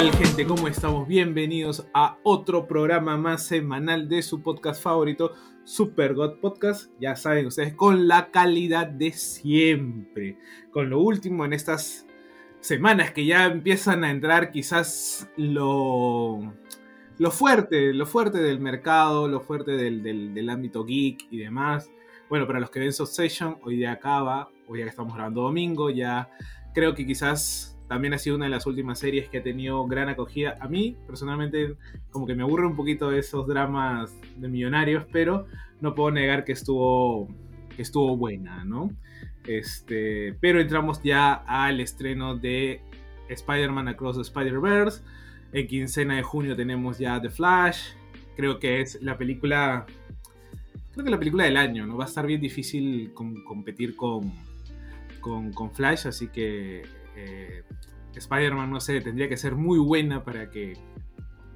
Tal gente? ¿Cómo estamos? Bienvenidos a otro programa más semanal de su podcast favorito, Super God Podcast. Ya saben ustedes, con la calidad de siempre. Con lo último en estas semanas que ya empiezan a entrar quizás lo, lo fuerte, lo fuerte del mercado, lo fuerte del, del, ámbito geek y demás. Bueno, para los que ven Succession, hoy día acaba, hoy que estamos grabando domingo, ya creo que quizás también ha sido una de las últimas series que ha tenido gran acogida. A mí, personalmente, como que me aburre un poquito esos dramas de millonarios, pero no puedo negar que estuvo, que estuvo buena, ¿no? Este, pero entramos ya al estreno de Spider-Man Across the Spider-Verse. En quincena de junio tenemos ya The Flash. Creo que es la película. Creo que la película del año, ¿no? Va a estar bien difícil competir con, con, con, Flash, así que eh, Spider-Man, no sé, tendría que ser muy buena para que,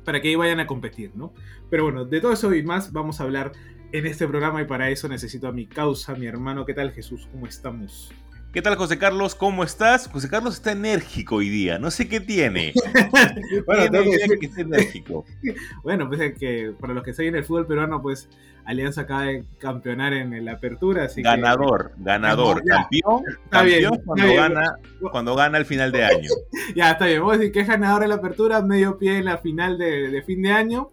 para que vayan a competir, ¿no? Pero bueno, de todo eso y más vamos a hablar en este programa y para eso necesito a mi causa, mi hermano. ¿Qué tal Jesús? ¿Cómo estamos? ¿Qué tal, José Carlos? ¿Cómo estás? José Carlos está enérgico hoy día. No sé qué tiene. bueno, tengo que que está enérgico. bueno, pues que para los que siguen el fútbol peruano, pues Alianza acaba de campeonar en la apertura. Así ganador, ganador, campeón, campeón cuando, gana, cuando gana el final de año. ya, está bien. Vamos a decir que es ganador en la apertura, medio pie en la final de, de fin de año.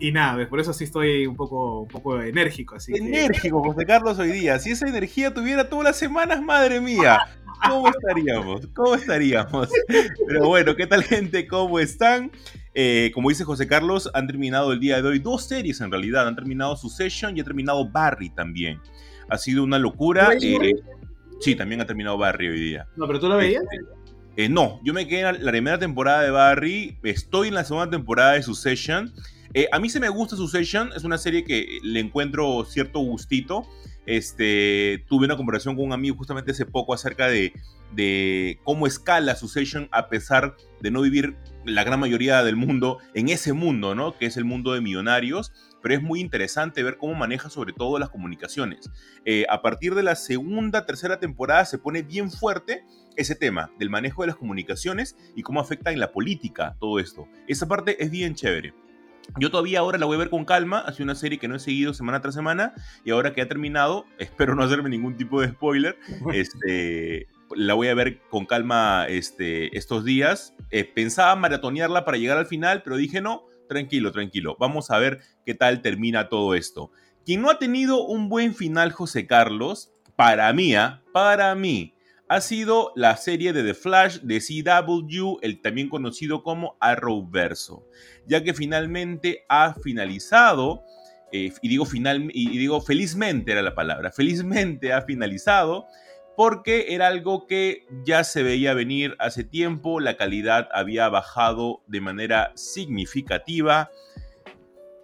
Y nada, por eso sí estoy un poco, un poco enérgico. Así enérgico, José Carlos, hoy día. Si esa energía tuviera todas las semanas, madre mía, ¿cómo estaríamos? ¿Cómo estaríamos? Pero bueno, ¿qué tal gente? ¿Cómo están? Eh, como dice José Carlos, han terminado el día de hoy dos series en realidad. Han terminado su session y ha terminado Barry también. Ha sido una locura. Eh, sí, también ha terminado Barry hoy día. No, pero tú lo veías. Eh, no, yo me quedé en la primera temporada de Barry. Estoy en la segunda temporada de su session. Eh, a mí se me gusta Succession, es una serie que le encuentro cierto gustito. Este, tuve una conversación con un amigo justamente hace poco acerca de, cómo escala Succession a pesar de no vivir la gran mayoría del mundo en ese mundo, ¿no? Que es el mundo de millonarios. Pero es muy interesante ver cómo maneja sobre todo las comunicaciones. Eh, a partir de la segunda, tercera temporada se pone bien fuerte ese tema del manejo de las comunicaciones y cómo afecta en la política todo esto. Esa parte es bien chévere. Yo todavía ahora la voy a ver con calma, ha sido una serie que no he seguido semana tras semana y ahora que ha terminado, espero no hacerme ningún tipo de spoiler, este, la voy a ver con calma este, estos días. Eh, pensaba maratonearla para llegar al final, pero dije no, tranquilo, tranquilo, vamos a ver qué tal termina todo esto. Quien no ha tenido un buen final, José Carlos, para mí, ¿ah? para mí, ha sido la serie de The Flash de CW, el también conocido como Arrowverso, ya que finalmente ha finalizado, eh, y, digo final, y digo felizmente era la palabra, felizmente ha finalizado, porque era algo que ya se veía venir hace tiempo, la calidad había bajado de manera significativa.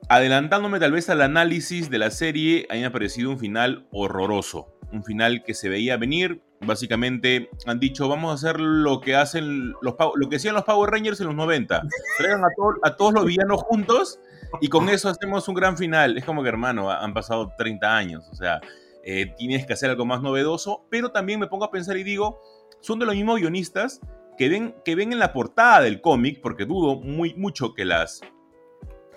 Adelantándome tal vez al análisis de la serie, a mí me ha parecido un final horroroso, un final que se veía venir, básicamente han dicho, vamos a hacer lo que hacen los lo que hacían los Power Rangers en los 90. Traigan a, a todos los villanos juntos y con eso hacemos un gran final. Es como que, hermano, han pasado 30 años, o sea, eh, tienes que hacer algo más novedoso, pero también me pongo a pensar y digo, son de los mismos guionistas que ven, que ven en la portada del cómic, porque dudo muy, mucho que, las,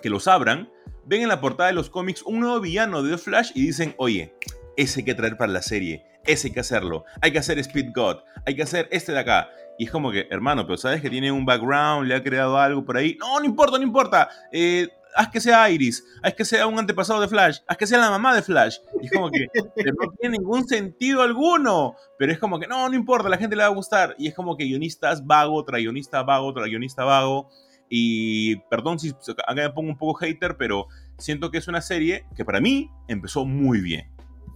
que los abran, ven en la portada de los cómics un nuevo villano de The Flash y dicen, oye, ese hay que traer para la serie ese hay que hacerlo. Hay que hacer Speed God. Hay que hacer este de acá. Y es como que, hermano, pero sabes que tiene un background, le ha creado algo por ahí. No, no importa, no importa. Eh, haz que sea Iris, haz que sea un antepasado de Flash, haz que sea la mamá de Flash. Y es como que no tiene ningún sentido alguno, pero es como que no, no importa, la gente le va a gustar. Y es como que guionistas vago, tra guionista vago, tra guionista vago. Y perdón si acá me pongo un poco hater, pero siento que es una serie que para mí empezó muy bien.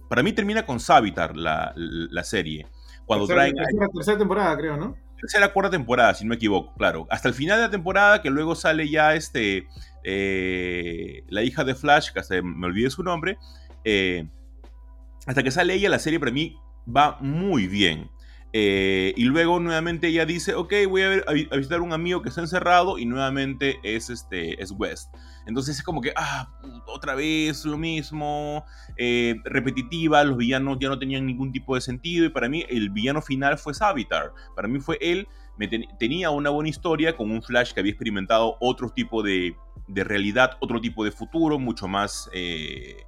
Para mí termina con Savitar la, la serie. Cuando traen. La tercera temporada, creo, ¿no? tercera, cuarta temporada, si no me equivoco, claro. Hasta el final de la temporada, que luego sale ya este, eh, la hija de Flash, que hasta me olvidé su nombre, eh, hasta que sale ella, la serie para mí va muy bien. Eh, y luego nuevamente ella dice, ok, voy a, visitar un amigo que está encerrado y nuevamente es, este, es West. Entonces es como que, ah, otra vez lo mismo, eh, repetitiva, los villanos ya no tenían ningún tipo de sentido y para mí el villano final fue Savitar. Para mí fue él, me tenía una buena historia con un Flash que había experimentado otro tipo de, de realidad, otro tipo de futuro, mucho más... Eh,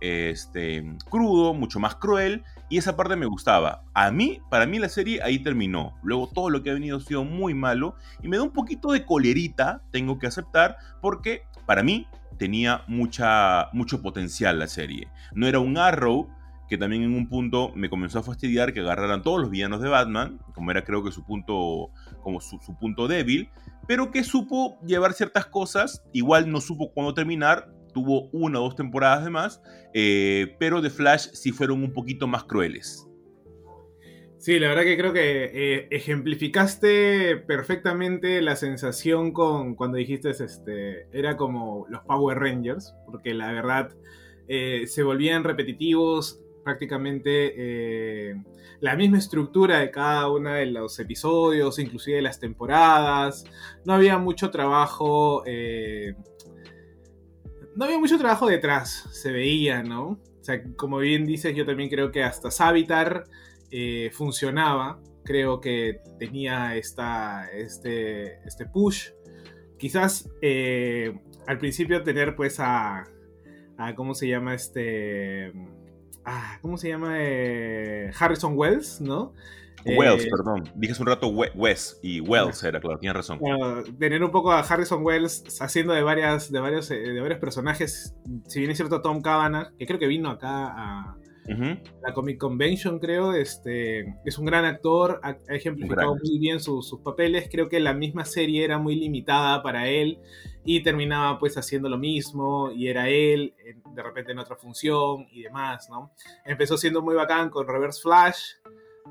este, crudo, mucho más cruel, y esa parte me gustaba. A mí, para mí la serie ahí terminó. Luego todo lo que ha venido ha sido muy malo, y me da un poquito de colerita, tengo que aceptar, porque para mí tenía mucha, mucho potencial la serie. No era un Arrow, que también en un punto me comenzó a fastidiar que agarraran todos los villanos de Batman, como era creo que su punto, como su, su punto débil, pero que supo llevar ciertas cosas, igual no supo cuándo terminar, tuvo una o dos temporadas de más, eh, pero de Flash sí fueron un poquito más crueles. Sí, la verdad que creo que eh, ejemplificaste perfectamente la sensación con cuando dijiste este era como los Power Rangers, porque la verdad eh, se volvían repetitivos, prácticamente la misma estructura de cada uno de los episodios, inclusive de las temporadas. No había mucho trabajo no había mucho trabajo detrás, se veía, ¿no? O sea, como bien dices, yo también creo que hasta Savitar eh, funcionaba. Creo que tenía esta, este, este push. Quizás eh, al principio tener pues a, a, ¿Cómo se llama este? Ah, ¿Cómo se llama? Eh, Harrison Wells, ¿no? Wells, eh, perdón. Dije hace un rato Wes y Wells era, claro, tienes razón. tener un poco a Harrison Wells haciendo de varias, de varios, eh, de varios personajes. Si bien es cierto, Tom Cavanagh, que creo que vino acá a la Comic Convention, creo, este, es un gran actor, ha, ejemplificado muy bien sus papeles. Creo que la misma serie era muy limitada para él y terminaba pues haciendo lo mismo y era él de repente en otra función y demás, ¿no? Empezó siendo muy bacán con Reverse Flash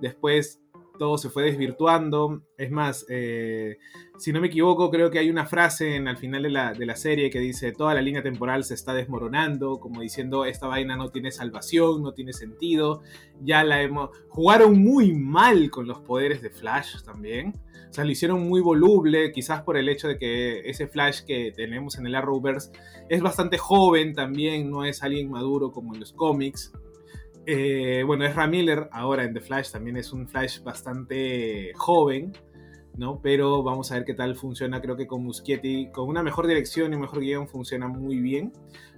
después todo se fue desvirtuando. Es más, eh, si no me equivoco, creo que hay una frase en, al final de la, serie que dice, toda la línea temporal se está desmoronando, como diciendo, esta vaina no tiene salvación, no tiene sentido. Ya la hemos... Jugaron muy mal con los poderes de Flash también. O sea, lo hicieron muy voluble, quizás por el hecho de que ese Flash que tenemos en el Arrowverse es bastante joven también, no es alguien maduro como en los cómics. Eh, bueno, es Miller ahora en The Flash, también es un Flash bastante joven, ¿no? Pero vamos a ver qué tal funciona. Creo que con Muschietti, con una mejor dirección y un mejor guion, funciona muy bien.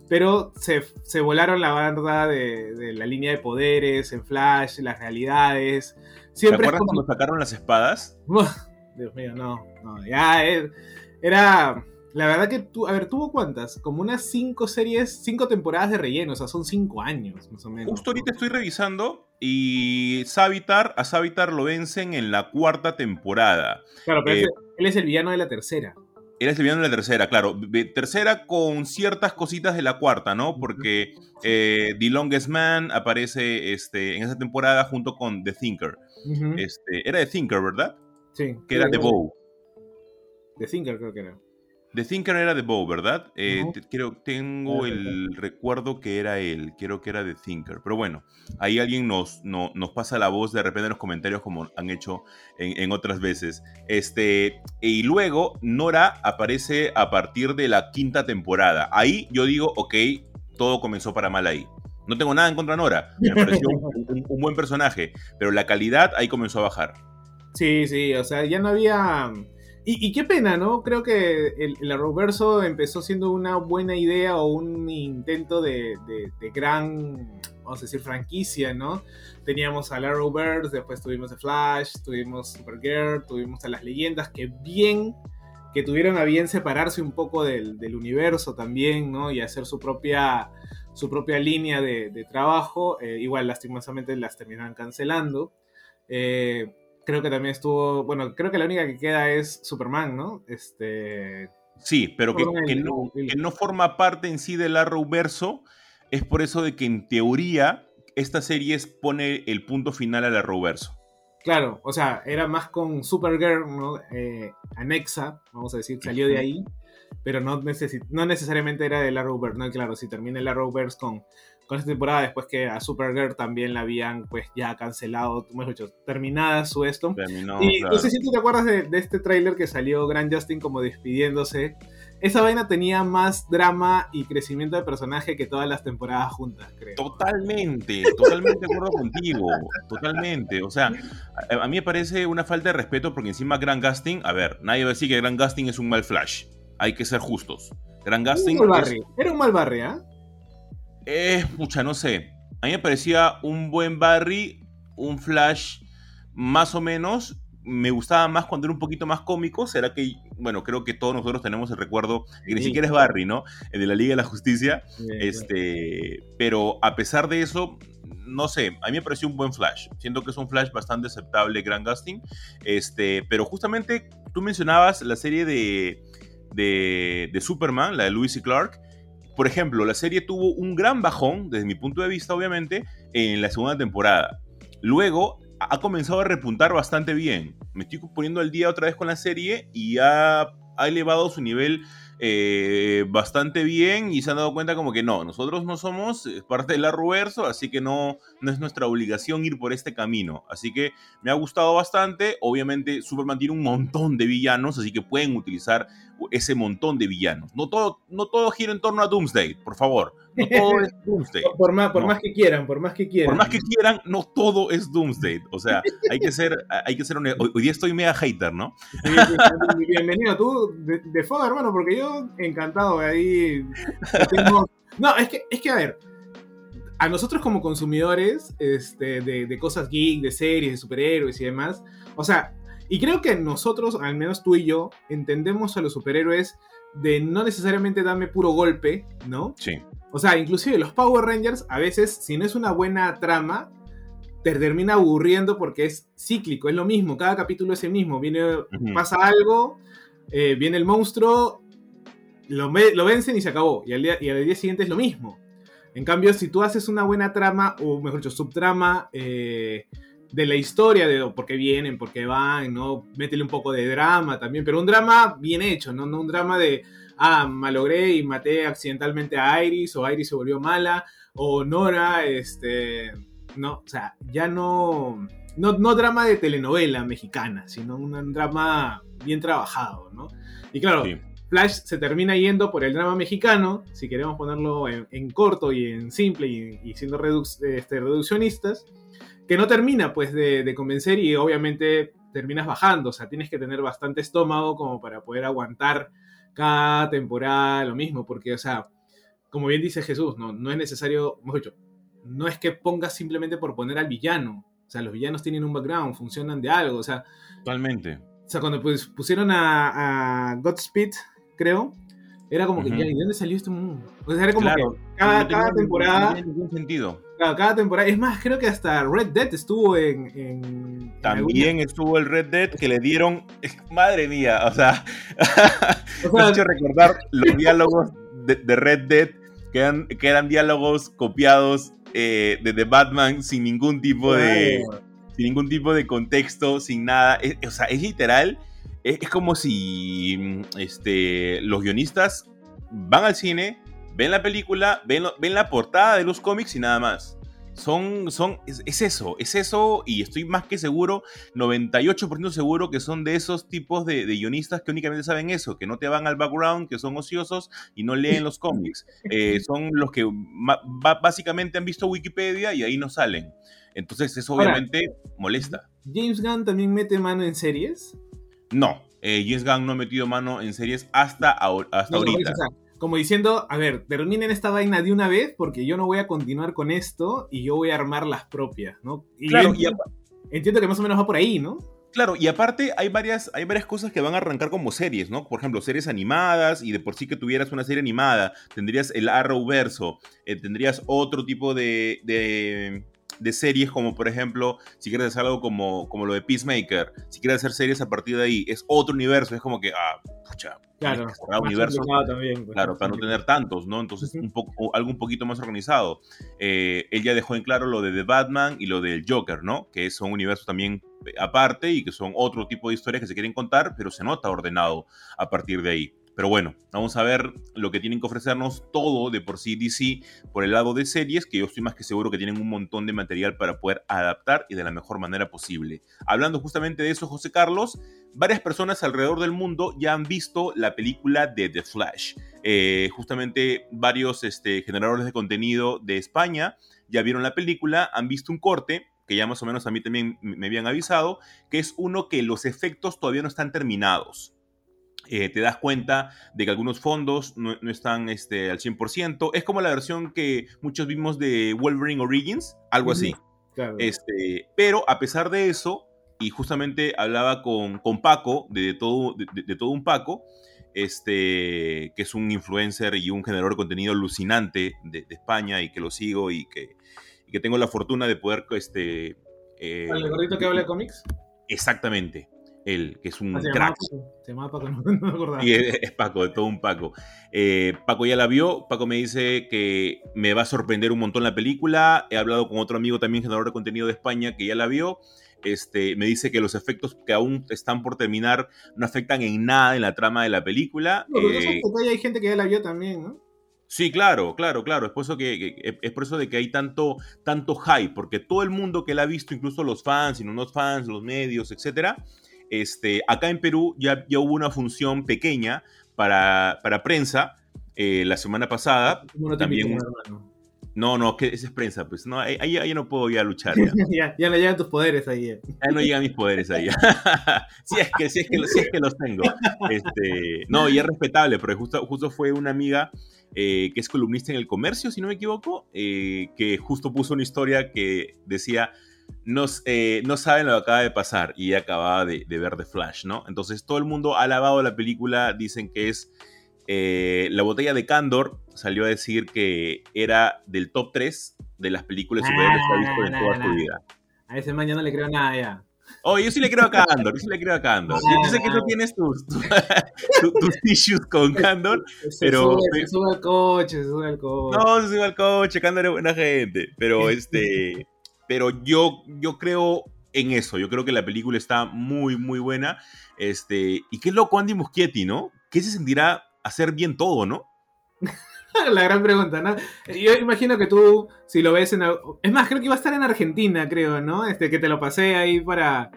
Pero se, volaron la barda de, la línea de poderes en Flash, las realidades. Siempre ¿Te acuerdas cuando sacaron las espadas? Dios mío, no, no, ya era la verdad que, tu, a ver, ¿tuvo cuántas? Como unas cinco series, cinco temporadas de relleno, o sea, son cinco años más o menos. Justo ahorita estoy revisando y Savitar, a Savitar lo vencen en la cuarta temporada. Claro, pero eh, él es el villano de la tercera. Él es el villano de la tercera, claro. Tercera con ciertas cositas de la cuarta, ¿no? Porque eh, The Longest Man aparece este, en esa temporada junto con The Thinker. este, era The Thinker, ¿verdad? Sí. Que era The Bow. The Thinker creo que era. The Thinker era de Bow, ¿verdad? Eh, creo, tengo el recuerdo que era él, creo que era The Thinker. Pero bueno, ahí alguien nos, nos pasa la voz de repente en los comentarios como han hecho en, otras veces. Este, y luego Nora aparece a partir de la quinta temporada. Ahí yo digo, ok, todo comenzó para mal ahí. No tengo nada en contra de Nora, me pareció un, un buen personaje, pero la calidad ahí comenzó a bajar. Sí, sí, o sea, ya no había y, qué pena, ¿no? Creo que el, el empezó siendo una buena idea o un intento de, gran, vamos a decir, franquicia, ¿no? Teníamos al Arrowverse, después tuvimos The Flash, tuvimos Supergirl, tuvimos a las leyendas que bien, que tuvieron a bien separarse un poco del, universo también, ¿no? Y hacer su propia, su propia línea de, trabajo. Eh, igual, lastimosamente, las terminaron cancelando. Eh, creo que también estuvo, bueno, creo que la única que queda es Superman, ¿no? Este... Sí, pero que, no, forma parte en sí del Arrowverso, es por eso de que en teoría esta serie pone el punto final al Arrowverso. Claro, o sea, era más con Supergirl, ¿no? Eh, anexa, vamos a decir, salió de ahí, pero no, no necesariamente era del Arrowverse, ¿no? Claro, si termina el Arrowverse con, con esta temporada, después que a Supergirl también la habían, pues, ya cancelado, mejor dicho, terminada su esto. y no sé si tú te acuerdas de, de este tráiler que salió Grand Justin como despidiéndose esa vaina tenía más drama y crecimiento de personaje que todas las temporadas juntas, creo. Totalmente, totalmente de acuerdo contigo, totalmente. O sea, a, mí me parece una falta de respeto porque encima Grand Gusting, a ver, nadie va a decir que Grand Gusting es un mal Flash. Hay que ser justos. Grand Gusting... Era un mal Barry, ¿ah? Eh, pucha, no sé. A mí me parecía un buen Barry, un Flash más o menos, me gustaba más cuando era un poquito más cómico. Será que, bueno, creo que todos nosotros tenemos el recuerdo, que ni siquiera es Barry, ¿no? El de la Liga de la Justicia. este, pero a pesar de eso, no sé, a mí me pareció un buen Flash. Siento que es un Flash bastante aceptable, Grand Gusting. Este, pero justamente tú mencionabas la serie de, de, de Superman, la de Lewis y Clark. Por ejemplo, la serie tuvo un gran bajón, desde mi punto de vista, obviamente, en la segunda temporada. Luego ha comenzado a repuntar bastante bien. Me estoy poniendo al día otra vez con la serie y ha, ha elevado su nivel eh, bastante bien y se han dado cuenta como que no, nosotros no somos parte del Arroverso, así que no, no es nuestra obligación ir por este camino. Así que me ha gustado bastante. Obviamente Superman tiene un montón de villanos, así que pueden utilizar ese montón de villanos. No todo, no todo gira en torno a Doomsday, por favor. No todo es Doomsday. Por, más, por más que quieran, por más que quieran. Por más que quieran, no todo es Doomsday. O sea, hay que ser, hay que ser hoy, hoy, día estoy mega hater, ¿no? bienvenido tú de, de hermano, porque yo encantado de ahí. No, es que, es que a ver, a nosotros como consumidores este, de, de, cosas geek, de series, de superhéroes y demás, o sea, y creo que nosotros, al menos tú y yo, entendemos a los superhéroes de no necesariamente darme puro golpe, ¿no? Sí. O sea, inclusive los Power Rangers, a veces, si no es una buena trama, te termina aburriendo porque es cíclico, es lo mismo, cada capítulo es el mismo. Viene, pasa algo, eh, viene el monstruo, lo, lo, vencen y se acabó. Y al, día, y al día siguiente es lo mismo. En cambio, si tú haces una buena trama, o mejor dicho, subtrama, eh, de la historia, de por qué vienen, por qué van, ¿no? Métele un poco de drama también, pero un drama bien hecho, ¿no? No un drama de, ah, malogré y maté accidentalmente a Iris, o Iris se volvió mala, o Nora, este, no, o sea, ya no, no, no drama de telenovela mexicana, sino un drama bien trabajado, ¿no? Y claro, Flash se termina yendo por el drama mexicano, si queremos ponerlo en, corto y en simple y, siendo este, reduccionistas, que no termina pues de, convencer y obviamente terminas bajando, o sea, tienes que tener bastante estómago como para poder aguantar cada temporada lo mismo, porque, o sea, como bien dice Jesús, no, no es necesario, mejor dicho, no es que pongas simplemente por poner al villano, o sea, los villanos tienen un background, funcionan de algo, o sea... Totalmente. O sea, cuando pues, pusieron a, a Godspeed, creo, era como que, ¿y dónde salió este mundo? O sea, era como que cada, cada temporada... No tiene ningún sentido cada temporada. Es más, creo que hasta Red Dead estuvo en. También estuvo el Red Dead que le dieron. Madre mía, o sea. o sea hecho recordar los diálogos de, Red Dead, que eran, que eran diálogos copiados eh, de The Batman sin ningún tipo de. Sin ningún tipo de contexto, sin nada. o sea, es literal. Es, es como si este, los guionistas van al cine ven la película, ven, ven la portada de los cómics y nada más. Son, son, es, eso, es eso, y estoy más que seguro, 98% seguro que son de esos tipos de, guionistas que únicamente saben eso, que no te van al background, que son ociosos y no leen los cómics. Eh, son los que básicamente han visto Wikipedia y ahí no salen. Entonces eso obviamente molesta. ¿James Gunn también mete mano en series? No, eh, James Gunn no ha metido mano en series hasta, hasta ahorita como diciendo, a ver, terminen esta vaina de una vez porque yo no voy a continuar con esto y yo voy a armar las propias, ¿no? Y claro, entiendo, que más o menos va por ahí, ¿no? Claro, y aparte hay varias, hay varias cosas que van a arrancar como series, ¿no? Por ejemplo, series animadas, y de por sí que tuvieras una serie animada, tendrías el Arrowverso, eh, tendrías otro tipo de, de series como por ejemplo, si quieres hacer algo como, como lo de Peacemaker, si quieres hacer series a partir de ahí, es otro universo, es como que, ah, pucha, claro, universo, también, pues, claro, para no tener tantos, ¿no? Entonces, un poco, algo un poquito más organizado. Eh, él ya dejó en claro lo de The Batman y lo del Joker, ¿no? Que son universos también aparte y que son otro tipo de historias que se quieren contar, pero se nota ordenado a partir de ahí. Pero bueno, vamos a ver lo que tienen que ofrecernos todo de por sí DC por el lado de series, que yo estoy más que seguro que tienen un montón de material para poder adaptar y de la mejor manera posible. Hablando justamente de eso, José Carlos, varias personas alrededor del mundo ya han visto la película de The Flash. Eh, justamente varios este, generadores de contenido de España ya vieron la película, han visto un corte que ya más o menos a mí también me habían avisado, que es uno que los efectos todavía no están terminados. Eh, te das cuenta de que algunos fondos no, están este, al 100%. Es como la versión que muchos vimos de Wolverine Origins, algo así. Este, pero a pesar de eso, y justamente hablaba con, con Paco, de, todo, de, todo un Paco, este, que es un influencer y un generador de contenido alucinante de, España y que lo sigo y que, que tengo la fortuna de poder... Este, eh, ¿El gordito que habla de cómics? Exactamente él, que es un ah, crack. se llama Paco, no, me acordaba. Y es, Paco, de todo un Paco. Eh, Paco ya la vio, Paco me dice que me va a sorprender un montón la película. He hablado con otro amigo también, generador de contenido de España, que ya la vio. Este, me dice que los efectos que aún están por terminar no afectan en nada en la trama de la película. No, eh, hay gente que ya la vio también, ¿no? Sí, claro, claro, claro. Es por eso que, es por eso de que hay tanto, tanto hype, porque todo el mundo que la ha visto, incluso los fans y no los fans, los medios, etcétera, este, acá en Perú ya, ya hubo una función pequeña para, para prensa eh, la semana pasada. No también, no, no, que esa es prensa, pues no, ahí, ahí no puedo ya luchar. Ya, ya, no llegan tus poderes ahí. Eh. Ya no llegan mis poderes ahí. si, es que, si, es que, si es que los tengo. Este, no, y es respetable, porque justo, justo fue una amiga eh, que es columnista en el comercio, si no me equivoco, que justo puso una historia que decía no, eh, no saben lo que acaba de pasar y acababa de, ver The Flash, ¿no? Entonces todo el mundo ha alabado la película, dicen que es eh, la botella de Candor, salió a decir que era del top 3 de las películas superhéroes que ha visto en toda su vida. A ese man no le creo nada ya. Oh, yo sí le creo a Candor, yo sí le creo a Candor. yo sé que tú tienes tus, tus, issues con Candor, pero... Se sube, al coche, se sube al coche. No, se sube al coche, Candor es buena gente, pero este pero yo, yo creo en eso. Yo creo que la película está muy, muy buena. Este, y qué loco Andy Muschietti, ¿no? ¿Qué se sentirá hacer bien todo, no? la gran pregunta, ¿no? Yo imagino que tú, si lo ves en... Es más, creo que iba a estar en Argentina, creo, ¿no? Este, que te lo pasé ahí para,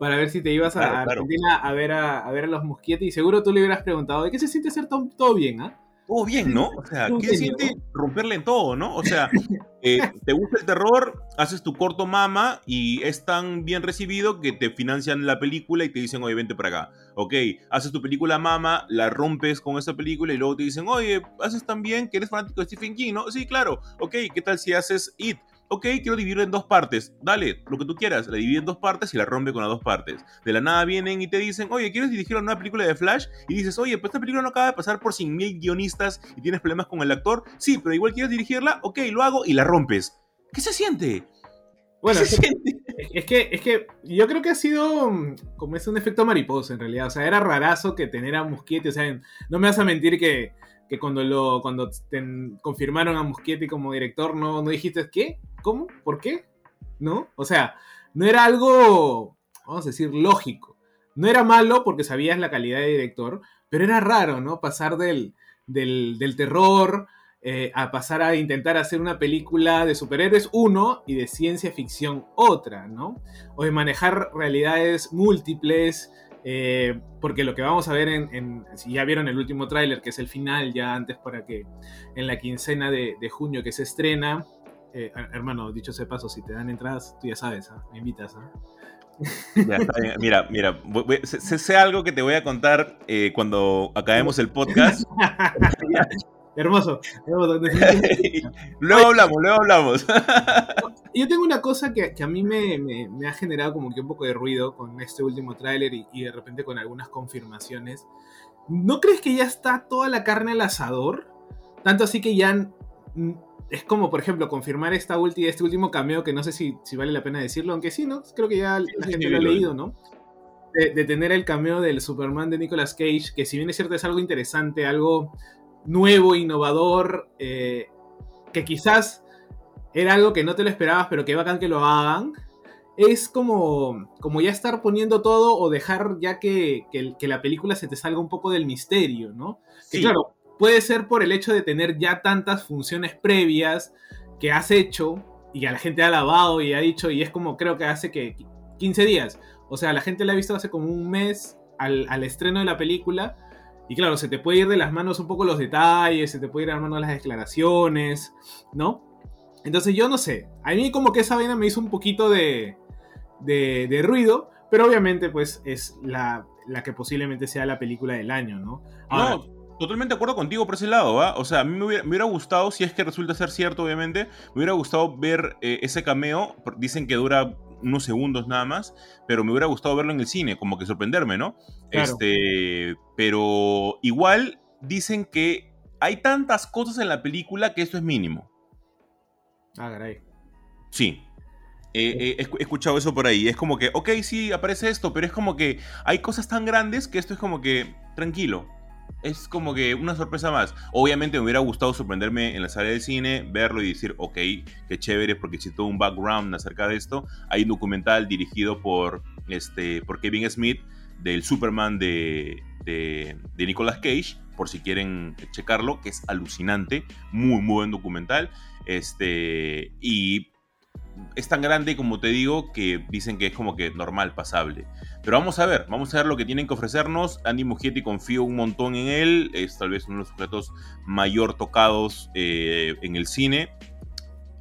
para ver si te ibas a Argentina a ver a, ver a los Muschietti. Y seguro tú le hubieras preguntado, ¿de qué se siente hacer todo, bien, ah? Todo bien, ¿no? O sea, ¿qué siente romperle en todo, no? O sea, eh, te gusta el terror, haces tu corto mama y es tan bien recibido que te financian la película y te dicen, oye, vente para acá. Ok, haces tu película mama, la rompes con esa película y luego te dicen, oye, haces tan bien que eres fanático de Stephen King, ¿no? Sí, claro. Ok, ¿qué tal si haces It? Ok, quiero dividirlo en dos partes. Dale, lo que tú quieras. La divide en dos partes y la rompe con las dos partes. De la nada vienen y te dicen, oye, ¿quieres dirigir una película de Flash? Y dices, oye, pues esta película no acaba de pasar por 100.000 guionistas y tienes problemas con el actor. Sí, pero igual quieres dirigirla, ok, lo hago y la rompes. ¿Qué se siente? Bueno, es, que, es que yo creo que ha sido mm, como es un efecto mariposa en realidad. O sea, era rarazo que tener a Muschietti. O sea, no me vas a mentir que, cuando lo cuando confirmaron a Muschietti como director, no, no dijiste, ¿qué? ¿Cómo? ¿Por qué? ¿No? O sea, no era algo, vamos a decir, lógico. No era malo porque sabías la calidad de director, pero era raro, ¿no? Pasar del, del, terror eh, a pasar a intentar hacer una película de superhéroes uno y de ciencia ficción otra, ¿no? O de manejar realidades múltiples, eh, porque lo que vamos a ver en, si ya vieron el último tráiler, que es el final, ya antes para que en la quincena de, de junio que se estrena, eh, hermano, dicho ese paso, si te dan entradas, tú ya sabes, ¿ah? me invitas. ¿ah? Mira, mira, sé, algo que te voy a contar eh, cuando acabemos el podcast. Hermoso. luego hablamos, luego hablamos. Yo tengo una cosa que, a mí me, ha generado como que un poco de ruido con este último tráiler y, y, de repente con algunas confirmaciones. ¿No crees que ya está toda la carne al asador? Tanto así que ya es como, por ejemplo, confirmar esta este último cameo, que no sé si, si, vale la pena decirlo, aunque sí, ¿no? Creo que ya la gente lo ha leído, ¿no? De, tener el cameo del Superman de Nicolas Cage, que si bien es cierto es algo interesante, algo nuevo, innovador, eh, que quizás era algo que no te lo esperabas, pero que bacán que lo hagan. es como, como ya estar poniendo todo o dejar ya que, que, la película se te salga un poco del misterio, ¿no? Que claro, puede ser por el hecho de tener ya tantas funciones previas que has hecho y que la gente ha lavado y ha dicho, y es como creo que hace que 15 días. O sea, la gente la ha visto hace como un mes al, al estreno de la película. Y claro, se te puede ir de las manos un poco los detalles, se te puede ir de las manos las declaraciones, ¿no? Entonces yo no sé, a mí como que esa vaina me hizo un poquito de, de, ruido, pero obviamente pues es la, la, que posiblemente sea la película del año, ¿no? no, totalmente de acuerdo contigo por ese lado, ¿va? O sea, a mí me hubiera, gustado, si es que resulta ser cierto, obviamente, me hubiera gustado ver eh, ese cameo, dicen que dura unos segundos nada más, pero me hubiera gustado verlo en el cine, como que sorprenderme, ¿no? Este, pero igual dicen que hay tantas cosas en la película que esto es mínimo. Ah, caray. Sí, he escuchado eso por ahí. Es como que, ok, sí, aparece esto, pero es como que hay cosas tan grandes que esto es como que, tranquilo. Es como que una sorpresa más. Obviamente me hubiera gustado sorprenderme en la sala del cine, verlo y decir, ok, qué chévere, porque si todo un background acerca de esto. Hay un documental dirigido por, este, por Kevin Smith del Superman de, de, de Nicolas Cage, por si quieren checarlo, que es alucinante, muy, muy buen documental. Este, y es tan grande, como te digo, que dicen que es como que normal, pasable. Pero vamos a ver, vamos a ver lo que tienen que ofrecernos. Andy Muschietti confío un montón en él, es tal vez uno de los sujetos mayor tocados eh, en el cine.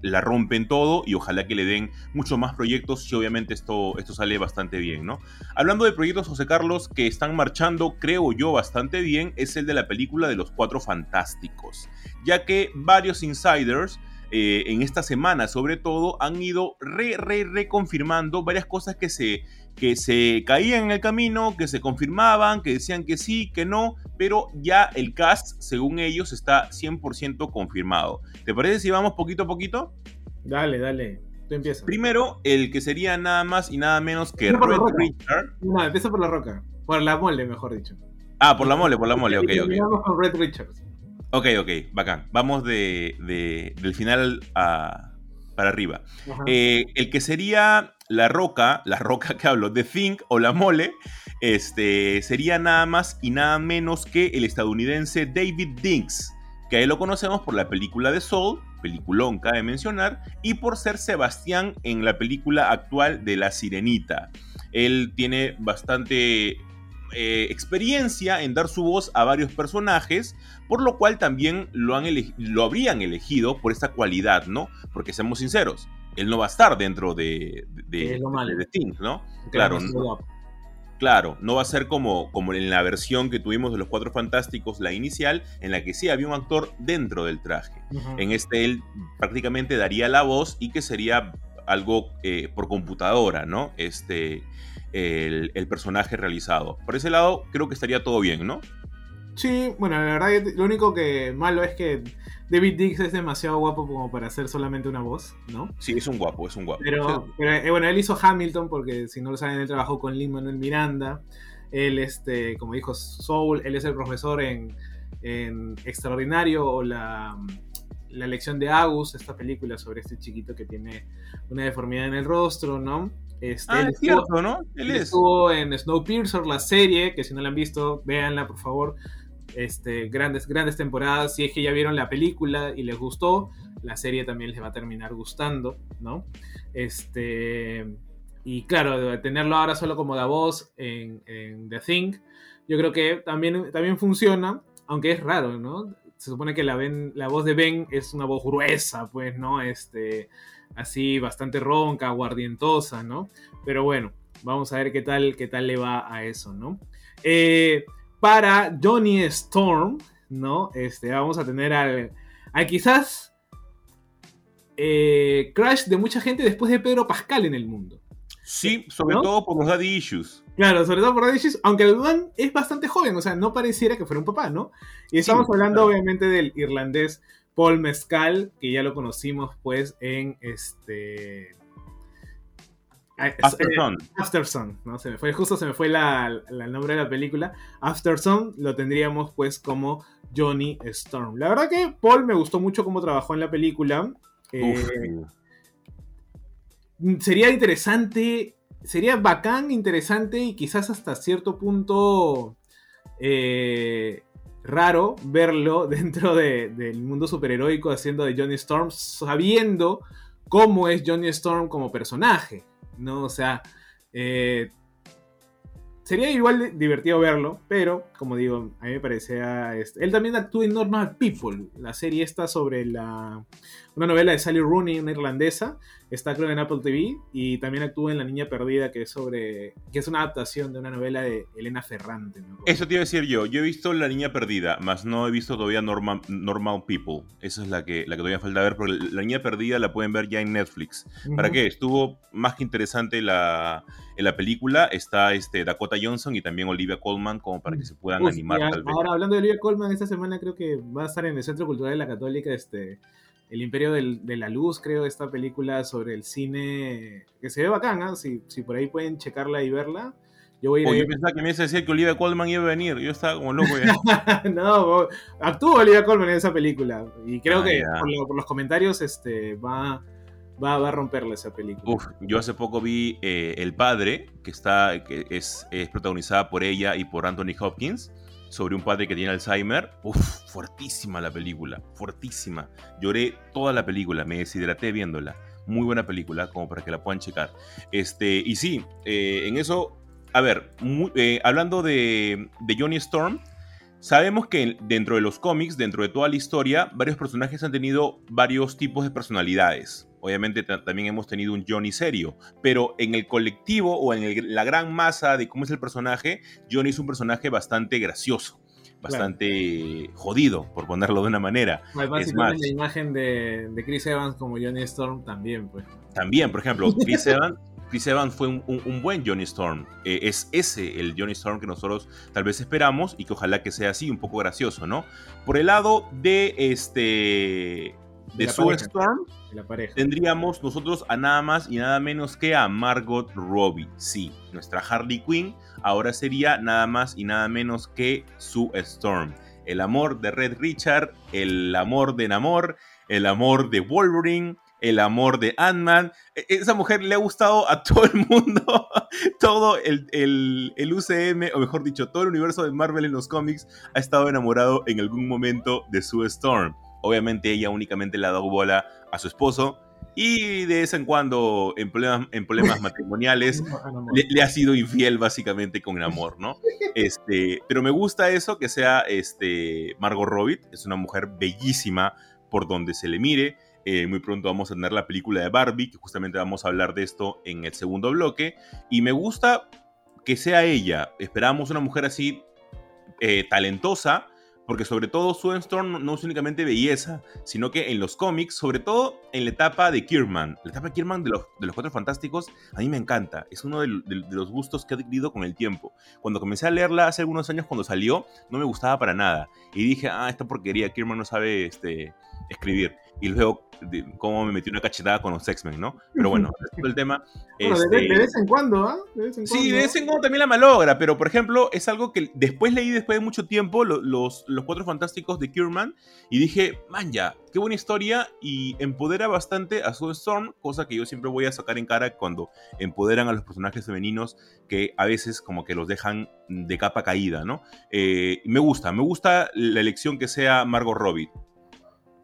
La rompen todo y ojalá que le den muchos más proyectos y obviamente esto, esto sale bastante bien, ¿no? Hablando de proyectos, José Carlos, que están marchando, creo yo, bastante bien, es el de la película de los Cuatro Fantásticos, ya que varios insiders eh, en esta semana sobre todo han ido re, re, reconfirmando varias cosas que se, que se caían en el camino, que se confirmaban, que decían que sí, que no, pero ya el cast, según ellos, está 100% confirmado. ¿Te parece si vamos poquito a poquito? Dale, dale. Tú empiezas. Primero, el que sería nada más y nada menos que Red Richard. No, empieza por la roca. Por la mole, mejor dicho. Ah, por la mole, por la mole, ok, ok. con Red Richards. Ok, ok, bacán. Vamos de, del final a, para arriba. Eh, el que sería la roca, la roca que hablo, The Think o la mole, este, sería nada más y nada menos que el estadounidense David Dinks, que ahí lo conocemos por la película de Soul, peliculón cabe mencionar, y por ser Sebastián en la película actual de La Sirenita. Él tiene bastante eh, experiencia en dar su voz a varios personajes, por lo cual también lo, han lo habrían elegido por esta cualidad, ¿no? Porque seamos sinceros, él no va a estar dentro de, de, de, ¿no? Claro, no, claro, no va a ser como, como en la versión que tuvimos de los Cuatro Fantásticos, la inicial, en la que sí había un actor dentro del traje. En este él prácticamente daría la voz y que sería algo eh, por computadora, ¿no? Este, el, personaje realizado. Por ese lado, creo que estaría todo bien, ¿no? Sí, bueno, la verdad lo único que malo es que David Dix es demasiado guapo como para hacer solamente una voz, ¿no? Sí, es un guapo, es un guapo. Pero, eh, bueno, él hizo Hamilton porque si no lo saben, él trabajó con Lin Manuel Miranda. Él, este, como dijo Soul, él es el profesor en, en Extraordinario o la, la lección de Agus, esta película sobre este chiquito que tiene una deformidad en el rostro, ¿no? Este, ah, es cierto, ¿no? Él, estuvo en Snowpiercer, la serie, que si no la han visto, véanla, por favor. Este, grandes, grandes temporadas. Si es que ya vieron la película y les gustó, la serie también les va a terminar gustando, ¿no? Este, y claro, tenerlo ahora solo como la voz en, The Thing, yo creo que también, también funciona, aunque es raro, ¿no? Se supone que la, la voz de Ben es una voz gruesa, pues, ¿no? Este, así bastante ronca, guardientosa, ¿no? Pero bueno, vamos a ver qué tal, qué tal le va a eso, ¿no? Eh, para Johnny Storm, ¿no? Este, vamos a tener al, quizás eh, crash de mucha gente después de Pedro Pascal en el mundo. Sí, sobre todo por los daddy issues. Claro, sobre todo por daddy issues, aunque el man es bastante joven, o sea, no pareciera que fuera un papá, ¿no? Y estamos hablando obviamente del irlandés Paul Mescal, que ya lo conocimos pues en este... After Sun. After Sun, ¿no? Se me fue, justo se me fue el nombre de la película. After Sun lo tendríamos pues como Johnny Storm. La verdad que Paul me gustó mucho cómo trabajó en la película. Eh, sería interesante, sería bacán, interesante y quizás hasta cierto punto eh, raro verlo dentro del mundo superheroico haciendo de Johnny Storm, sabiendo cómo es Johnny Storm como personaje, ¿no? O sea, eh, sería igual divertido verlo, pero como digo, a mí me parecía... Este, él también actúa en Normal People, la serie esta sobre la, una novela de Sally Rooney, una irlandesa, está creo en Apple TV, y también actúa en La Niña Perdida, que es sobre que es una adaptación de una novela de Elena Ferrante. Eso te iba a decir yo, yo he visto La Niña Perdida, más no he visto todavía Normal, Normal People, esa es la que, la que todavía falta ver, porque La Niña Perdida la pueden ver ya en Netflix. ¿Para qué? Estuvo más que interesante la en la película está este, Dakota Johnson y también Olivia Colman, como para que se puedan animar. ahora, hablando de Olivia Colman, esta semana creo que va a estar en el Centro Cultural de la Católica, este, El Imperio de la Luz, creo, esta película sobre el cine, que se ve bacán, ¿ah? si, si por ahí pueden checarla y verla. Yo, voy a ir yo pensaba que me iba a decir que Olivia Colman iba a venir. Yo estaba como loco ya. no, actúa Olivia Colman en esa película. Y creo ah, que por, los comentarios este, va, va, a romperle esa película. yo hace poco vi eh, El Padre, que, está, que es, es, protagonizada por ella y por Anthony Hopkins, sobre un padre que tiene Alzheimer. Uf, fuertísima la película, fuertísima. Lloré toda la película, me deshidraté viéndola. Muy buena película, como para que la puedan checar. Este, y sí, eh, en eso, a ver, eh, hablando de, de Johnny Storm, Sabemos que dentro de los cómics, dentro de toda la historia, varios personajes han tenido varios tipos de personalidades. Obviamente también hemos tenido un Johnny serio, pero en el colectivo o en la gran masa de cómo es el personaje, Johnny es un personaje bastante gracioso, bastante jodido, por ponerlo de una manera. es más, la imagen de, Chris Evans como Johnny Storm también, pues. También, por ejemplo, Chris Evans Chris Evans fue un, buen Johnny Storm. Eh, es ese el Johnny Storm que nosotros tal vez esperamos y que ojalá que sea así, un poco gracioso, ¿no? Por el lado de este de, Sue Storm, tendríamos nosotros a nada más y nada menos que a Margot Robbie. Sí, nuestra Harley Quinn ahora sería nada más y nada menos que Sue Storm. El amor de Red Richard, el amor de Namor, el amor de Wolverine, el amor de Ant-Man. E, esa mujer le ha gustado a todo el mundo, todo el, el, UCM, o mejor dicho, todo el universo de Marvel en los cómics ha estado enamorado en algún momento de Sue Storm. Obviamente ella únicamente le ha dado bola a su esposo y de vez en cuando en problemas, en problemas matrimoniales le, ha sido infiel básicamente con el amor, ¿no? Este, pero me gusta eso, que sea este, Margot Robbie, es una mujer bellísima por donde se le mire. Eh, muy pronto vamos a tener la película de Barbie, que justamente vamos a hablar de esto en el segundo bloque. Y me gusta que sea ella. Esperamos una mujer así eh, talentosa, porque sobre todo Sue Storm no es únicamente belleza, sino que en los cómics, sobre todo en la etapa de Kierman, la etapa de Kierman de los, de los Cuatro Fantásticos, a mí me encanta. Es uno de, los gustos que he adquirido con el tiempo. Cuando comencé a leerla hace algunos años, cuando salió, no me gustaba para nada. Y dije, ah, esta porquería, Kierman no sabe este, escribir. Y luego, cómo me metí una cachetada con los X-Men, ¿no? Pero bueno, el tema. Bueno, de, este vez en cuando, ¿ah? sí, de vez en cuando también la malogra, pero por ejemplo, es algo que después leí después de mucho tiempo, los, los Cuatro Fantásticos de Kierman, y dije, man, ya, qué buena historia, y empodera bastante a Sue Storm, cosa que yo siempre voy a sacar en cara cuando empoderan a los personajes femeninos, que a veces como que los dejan de capa caída, ¿no? Eh, me gusta, me gusta la elección que sea Margot Robbie.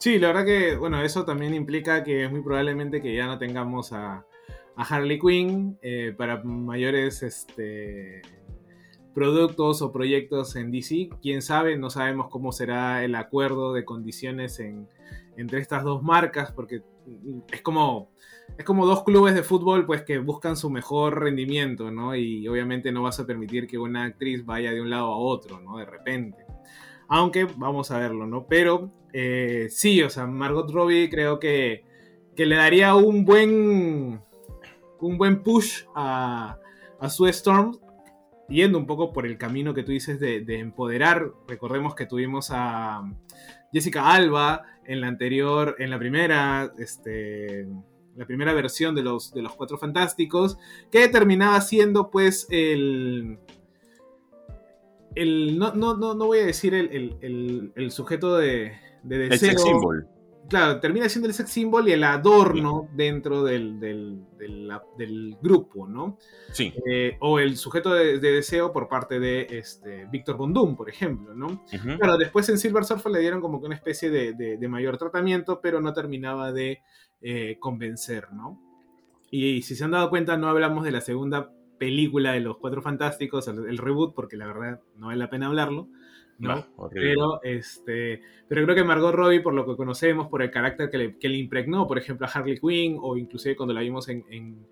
Sí, la verdad que, bueno, eso también implica que es muy probablemente que ya no tengamos a, Harley Quinn eh, para mayores este, productos o proyectos en DC. Quién sabe, no sabemos cómo será el acuerdo de condiciones entre estas dos marcas, porque es como, es como dos clubes de fútbol pues que buscan su mejor rendimiento, ¿no? Y obviamente no vas a permitir que una actriz vaya de un lado a otro, ¿no? De repente. Aunque vamos a verlo, ¿no? Pero eh, sí, o sea, Margot Robbie creo que, le daría un buen, un buen push a, a Storm, yendo un poco por el camino que tú dices de, empoderar. Recordemos que tuvimos a Jessica Alba en la anterior, en la primera, este, la primera versión de los, de los Cuatro Fantásticos, que terminaba siendo pues el, el, no, no, no, no voy a decir el, el, el, sujeto de, de deseo. El sex symbol. claro, termina siendo el sex symbol y el adorno dentro del, del, grupo, ¿no? Sí. Eh, o el sujeto de, deseo por parte de este, Víctor Bondum, por ejemplo, ¿no? Claro, después en Silver Surfer le dieron como que una especie de, mayor tratamiento, pero no terminaba de eh, convencer, ¿no? Y si se han dado cuenta, no hablamos de la segunda película de los Cuatro Fantásticos, el reboot, porque la verdad no vale la pena hablarlo. ¿no? pero, este, pero creo que Margot Robbie, por lo que conocemos, por el carácter que le, que le impregnó, por ejemplo, a Harley Quinn, o inclusive cuando la vimos en, en,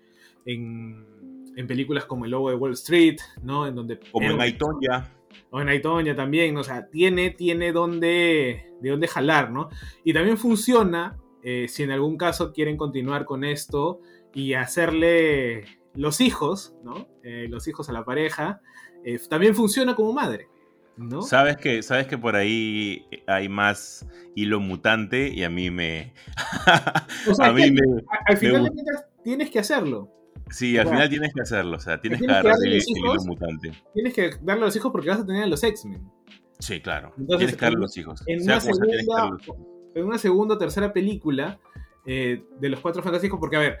en, películas como El Lobo de Wall Street, ¿no? En donde, como en Aitonia. O en Aitonia también, o sea, tiene, tiene donde, de dónde jalar, ¿no? Y también funciona, eh, si en algún caso quieren continuar con esto y hacerle los hijos, ¿no? Eh, los hijos a la pareja, eh, también funciona como madre. Sabes que, sabes que por ahí hay más hilo mutante y a mí me. a mí me, al final tienes que hacerlo. Sí, al final tienes que hacerlo, o sea, tienes, que darle el, hilo mutante. Tienes que darle a los hijos porque vas a tener a los X-Men. Sí, claro. tienes que darle a los hijos. En, una segunda, en una segunda o tercera película eh, de los Cuatro Fantásticos, porque a ver,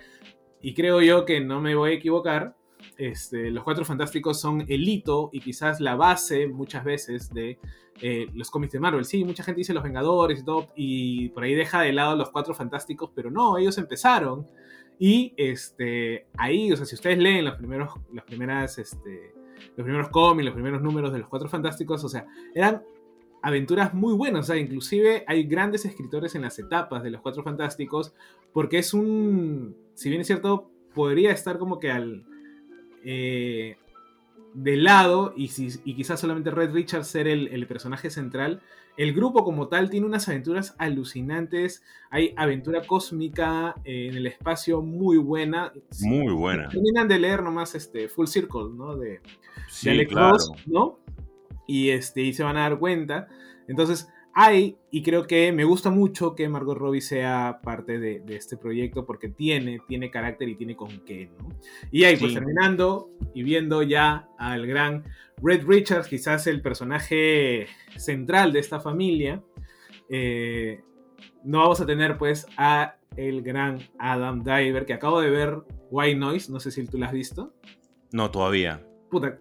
y creo yo que no me voy a equivocar, este, los Cuatro Fantásticos son el hito y quizás la base muchas veces de eh, los cómics de Marvel. Sí, mucha gente dice los Vengadores y todo, y por ahí deja de lado los Cuatro Fantásticos, pero no, ellos empezaron. Y este, ahí, o sea, si ustedes leen los primeros, las primeras, este, los primeros cómics, los primeros números de los Cuatro Fantásticos, o sea, eran aventuras muy buenas. O sea, inclusive hay grandes escritores en las etapas de los Cuatro Fantásticos, porque es un, si bien es cierto, podría estar como que al, eh, de lado y, quizás solamente Red Richards ser el, personaje central, el grupo como tal tiene unas aventuras alucinantes. Hay aventura cósmica eh, en el espacio muy buena. Muy buena. Terminan de leer nomás este Full Circle, ¿no? De, sí, claro. ¿no? Y, este, y se van a dar cuenta. Entonces, hay, y creo que me gusta mucho que Margot Robbie sea parte de, este proyecto porque tiene, tiene carácter y tiene con qué, ¿no? Y ahí, pues terminando y viendo ya al gran Red Richards, quizás el personaje central de esta familia, eh, no vamos a tener pues a el gran Adam Diver, que acabo de ver White Noise, no sé si tú lo has visto. No, todavía. Puta,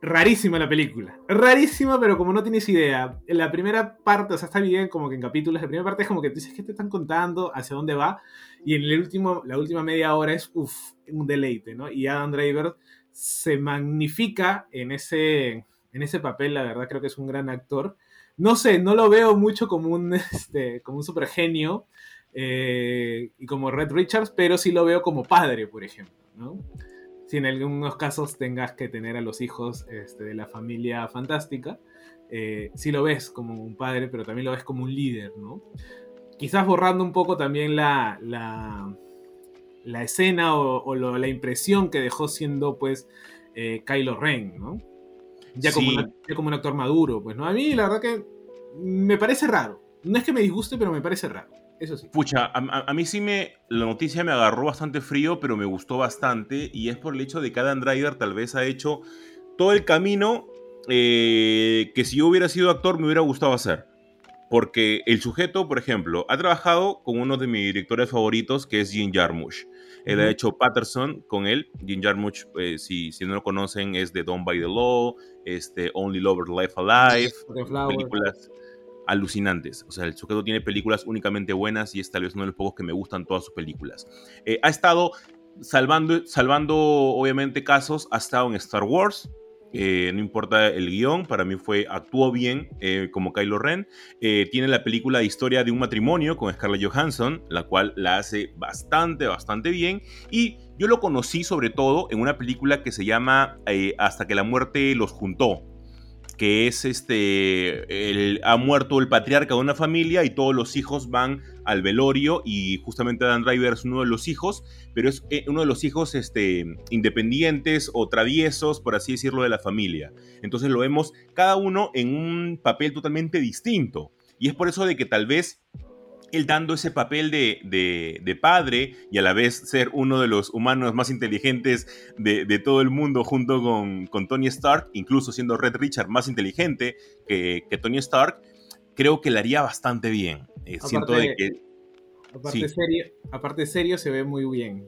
rarísima la película. Rarísima, pero como no tienes idea. En la primera parte, o sea, está bien como que en capítulos. La primera parte es como que tú dices, ¿qué te están contando? ¿Hacia dónde va? Y en el último, la última media hora es, uff, un deleite, ¿no? Y Adam Driver se magnifica en ese, en ese papel, la verdad, creo que es un gran actor. No sé, no lo veo mucho como un, este, como un eh, y como Red Richards, pero sí lo veo como padre, por ejemplo, ¿no? Si en algunos casos tengas que tener a los hijos este, de la familia fantástica, eh, sí lo ves como un padre, pero también lo ves como un líder, ¿no? Quizás borrando un poco también la, la, la escena o, la impresión que dejó siendo, pues, eh, Kylo Ren, ¿no? Ya, como ya como un actor maduro, pues, ¿no? A mí la verdad que me parece raro. No es que me disguste, pero me parece raro. Eso sí. Pucha, a, mí sí me. La noticia me agarró bastante frío, pero me gustó bastante. Y es por el hecho de que Adam Driver tal vez ha hecho todo el camino eh, que si yo hubiera sido actor me hubiera gustado hacer. Porque el sujeto, por ejemplo, ha trabajado con uno de mis directores favoritos, que es Jim Jarmusch. Él ha hecho Patterson con él. Jim Jarmusch, eh, si, si no lo conocen, es de Don't by the Law, este, Only Lover Life Alive, películas alucinantes. O sea, el sujeto tiene películas únicamente buenas y es tal vez uno de los pocos que me gustan todas sus películas. Eh, ha estado salvando, salvando, obviamente, casos. Ha estado en Star Wars. Eh, no importa el guion, para mí fue, actuó bien eh, como Kylo Ren. tiene la película de historia de un matrimonio con Scarlett Johansson, la cual la hace bastante, bastante bien. Y yo lo conocí sobre todo en una película que se llama Hasta que la muerte los juntó que es este, ha muerto el patriarca de una familia y todos los hijos van al velorio y justamente Dan Driver es uno de los hijos, pero es eh, uno de los hijos este, independientes o traviesos, por así decirlo, de la familia. Entonces lo vemos cada uno en un papel totalmente distinto. Y es por eso de que tal vez él dando ese papel de, padre y a la vez ser uno de los humanos más inteligentes de, todo el mundo junto con, Tony Stark, incluso siendo Red Richard más inteligente que, Tony Stark, creo que le haría bastante bien. Eh, siento de que... Aparte, serio, aparte serio, se ve muy bien.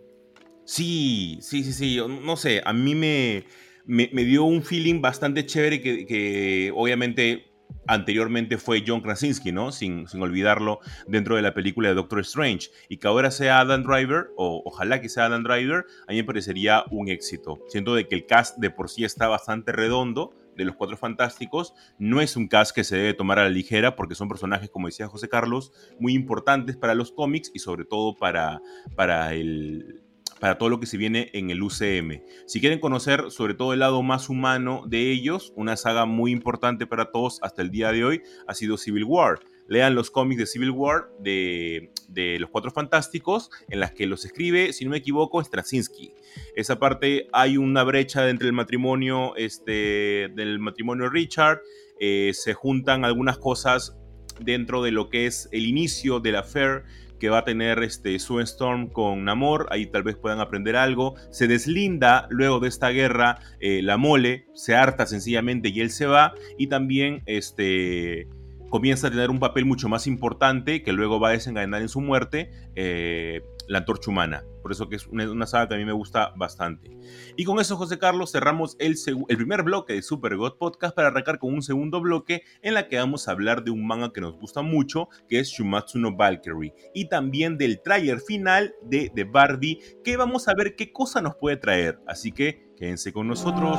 Sí, sí, sí, sí. No sé, a mí me, me, dio un feeling bastante chévere que, que obviamente anteriormente fue John Krasinski, ¿no? Sin, sin, olvidarlo dentro de la película de Doctor Strange. Y que ahora sea Adam Driver, o ojalá que sea Adam Driver, a mí me parecería un éxito. Siento de que el cast de por sí está bastante redondo de los Cuatro Fantásticos. No es un cast que se debe tomar a la ligera porque son personajes, como decía José Carlos, muy importantes para los cómics y sobre todo para, para el para todo lo que se viene en el UCM. Si quieren conocer sobre todo el lado más humano de ellos, una saga muy importante para todos hasta el día de hoy ha sido Civil War. Lean los cómics de Civil War de, los Cuatro Fantásticos, en las que los escribe, si no me equivoco, Straczynski. Esa parte hay una brecha entre el matrimonio, este, del matrimonio Richard, eh, se juntan algunas cosas dentro de lo que es el inicio de la que va a tener este, Sue Storm con Namor, ahí tal vez puedan aprender algo. Se deslinda luego de esta guerra eh, la mole, se harta sencillamente y él se va, y también este, comienza a tener un papel mucho más importante que luego va a desencadenar en su muerte. Eh, la antorcha humana. Por eso que es una, saga que a mí me gusta bastante. Y con eso, José Carlos, cerramos el, primer bloque de Super God Podcast para arrancar con un segundo bloque en la que vamos a hablar de un manga que nos gusta mucho, que es Shumatsu no Valkyrie. Y también del tráiler final de, de Barbie, que vamos a ver qué cosa nos puede traer. Así que quédense con nosotros.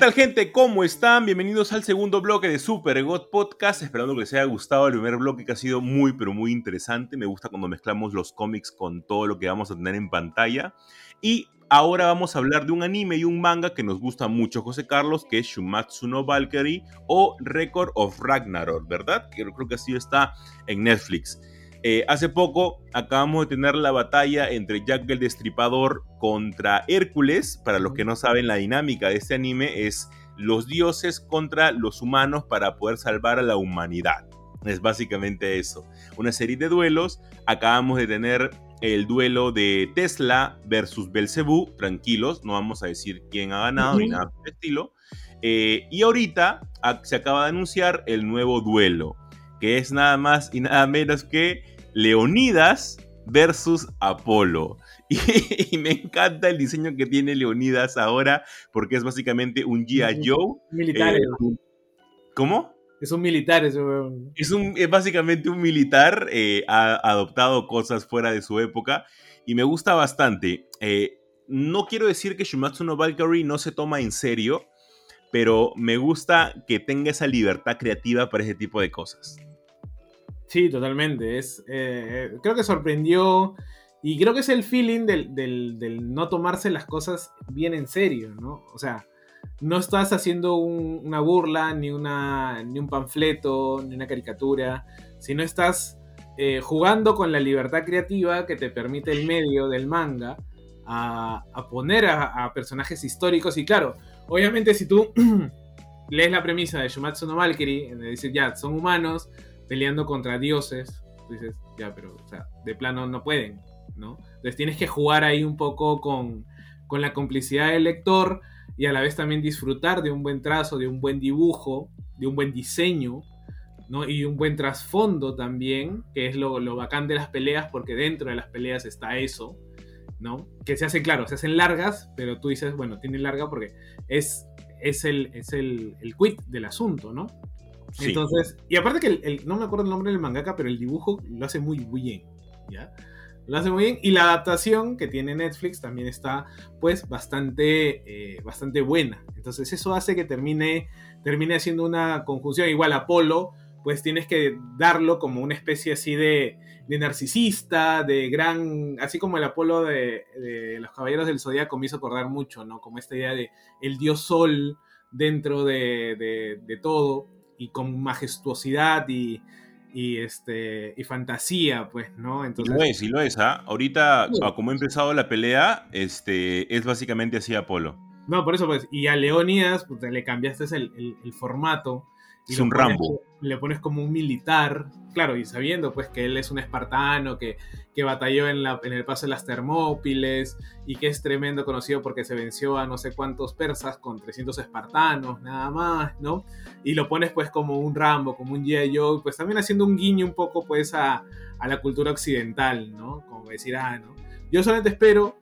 Tal gente? ¿Cómo están? Bienvenidos al segundo bloque de Super God Podcast. Esperando que les haya gustado el primer bloque que ha sido muy pero muy interesante. Me gusta cuando mezclamos los cómics con todo lo que vamos a tener en pantalla. Y ahora vamos a hablar de un anime y un manga que nos gusta mucho, José Carlos, que es Shumatsu no Valkyrie o Record of Ragnarok, ¿verdad? Que creo que así está en Netflix. Eh, hace poco acabamos de tener la batalla entre Jack el Destripador contra Hércules. Para los que no saben, la dinámica de este anime es los dioses contra los humanos para poder salvar a la humanidad. Es básicamente eso. Una serie de duelos. Acabamos de tener el duelo de Tesla versus Belcebú. Tranquilos, no vamos a decir quién ha ganado ni nada por el estilo. Eh, y ahorita se acaba de anunciar el nuevo duelo que es nada más y nada menos que Leonidas versus Apolo. Y, me encanta el diseño que tiene Leonidas ahora, porque es básicamente un G.I. Joe. Militar. Eh, ¿Cómo? Es un militar, es, es, un, es básicamente un militar, eh, ha adoptado cosas fuera de su época y me gusta bastante. Eh, no quiero decir que Shumatsu no Valkyrie no se toma en serio, pero me gusta que tenga esa libertad creativa para ese tipo de cosas. Sí, totalmente. Es, eh, creo que sorprendió y creo que es el feeling del, no tomarse las cosas bien en serio, ¿no? O sea, no estás haciendo una burla, ni, una, ni un panfleto, ni una caricatura, sino estás eh, jugando con la libertad creativa que te permite el medio del manga a, poner a, personajes históricos. Y claro, obviamente si tú lees la premisa de Shumatsu no Valkyrie, en decir, ya, son humanos, peleando contra dioses, dices, ya, pero, o sea, de plano no pueden, ¿no? Entonces tienes que jugar ahí un poco con, con la complicidad del lector y a la vez también disfrutar de un buen trazo, de un buen dibujo, de un buen diseño, ¿no? Y un buen trasfondo también, que es lo, lo, bacán de las peleas, porque dentro de las peleas está eso, ¿no? Que se hacen, claro, se hacen largas, pero tú dices, bueno, tiene larga porque es, es, el, es el, el quit del asunto, ¿no? Entonces, y aparte que el, no me acuerdo el nombre del mangaka, pero el dibujo lo hace muy, bien, ¿ya? Lo hace muy bien. Y la adaptación que tiene Netflix también está, pues, bastante, eh, bastante buena. Entonces, eso hace que termine, termine haciendo una conjunción. Igual Apolo, pues tienes que darlo como una especie así de, de narcisista, de gran, así como el Apolo de, los Caballeros del Zodíaco me hizo acordar mucho, ¿no? Como esta idea de el dios sol dentro de, de todo y con majestuosidad y, y, este, y fantasía, pues, ¿no? Entonces, y lo es, y lo es, ¿ah? Ahorita, como ha empezado la pelea, este, es básicamente así Apolo. No, por eso, pues, y a Leonidas pues, le cambiaste el, el, formato. Y es un Rambo. Le pones como un militar, claro, y sabiendo pues que él es un espartano, que, que batalló en, la, en el paso de las Termópiles y que es tremendo conocido porque se venció a no sé cuántos persas con 300 espartanos, nada más, ¿no? Y lo pones pues como un Rambo, como un G.I. Joe, pues también haciendo un guiño un poco pues a, a la cultura occidental, ¿no? Como decir, ah, ¿no? Yo solamente espero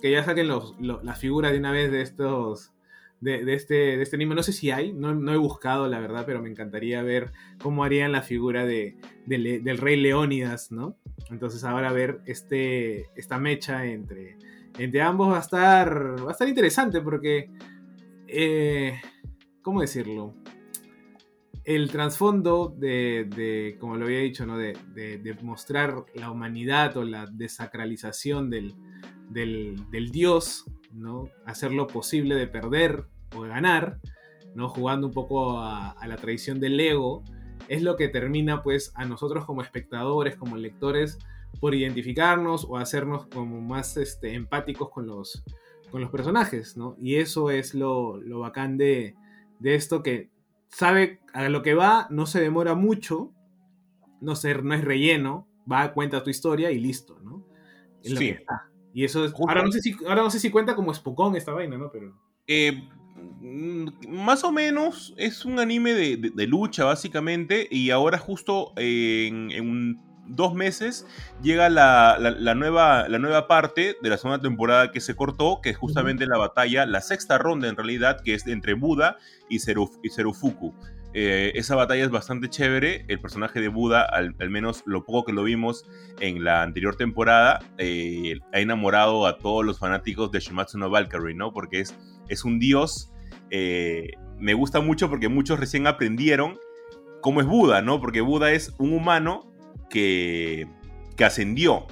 que ya saquen los, las figuras de una vez de estos. De, este, de este anime. No sé si hay, no, he buscado la verdad, pero me encantaría ver cómo harían la figura de, del rey Leónidas, ¿no? Entonces ahora ver este, esta mecha entre, entre ambos va a estar, va a estar interesante porque, eh, ¿cómo decirlo? El trasfondo de, como lo había dicho, ¿no? de, mostrar la humanidad o la desacralización del, del, dios, ¿no? Hacer lo posible de perder o de ganar, ¿no? Jugando un poco a, la tradición del ego, es lo que termina pues a nosotros como espectadores, como lectores, por identificarnos o hacernos como más este, empáticos con los, con los personajes, ¿no? Y eso es lo, lo bacán de, de, esto que sabe a lo que va, no se demora mucho, no, ser, no es relleno, va, cuenta tu historia y listo, ¿no? sí. Y eso es. Ahora no, sé si, ahora no sé si cuenta como Spokon esta vaina, ¿no? Pero. Eh, más o menos es un anime de, lucha, básicamente. Y ahora, justo en, dos meses, llega la, nueva, la nueva parte de la segunda temporada que se cortó, que es justamente la batalla, la sexta ronda en realidad, que es entre Buda y, y Serufuku. Eh, esa batalla es bastante chévere. El personaje de Buda, al, menos lo poco que lo vimos en la anterior temporada, eh, ha enamorado a todos los fanáticos de Shimatsu no Valkyrie, ¿no? Porque es, es un dios. Eh, me gusta mucho porque muchos recién aprendieron cómo es Buda, ¿no? Porque Buda es un humano que, que ascendió.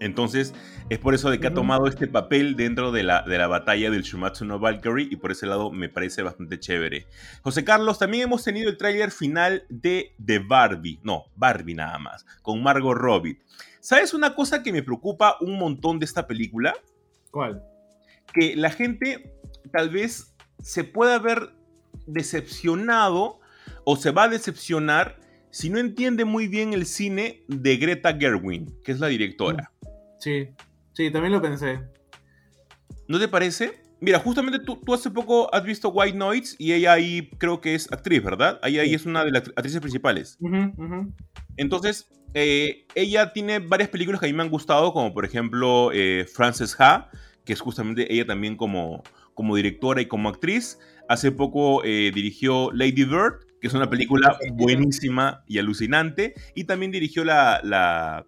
Entonces, es por eso de que ha tomado este papel dentro de la, de la batalla del Shumatsu no Valkyrie y por ese lado me parece bastante chévere. José Carlos, también hemos tenido el tráiler final de The Barbie, no, Barbie nada más, con Margot Robbie. ¿Sabes una cosa que me preocupa un montón de esta película? ¿Cuál? Que la gente tal vez se pueda ver decepcionado o se va a decepcionar si no entiende muy bien el cine de Greta Gerwin, que es la directora. Sí. Sí, también lo pensé. ¿No te parece? Mira, justamente tú, tú, hace poco has visto White Noise y ella ahí creo que es actriz, ¿verdad? Ahí, ahí es una de las actrices principales. Entonces, eh, ella tiene varias películas que a mí me han gustado, como por ejemplo eh, Frances Ha, que es justamente ella también como, como directora y como actriz. Hace poco eh, dirigió Lady Bird, que es una película buenísima y alucinante. Y también dirigió la, la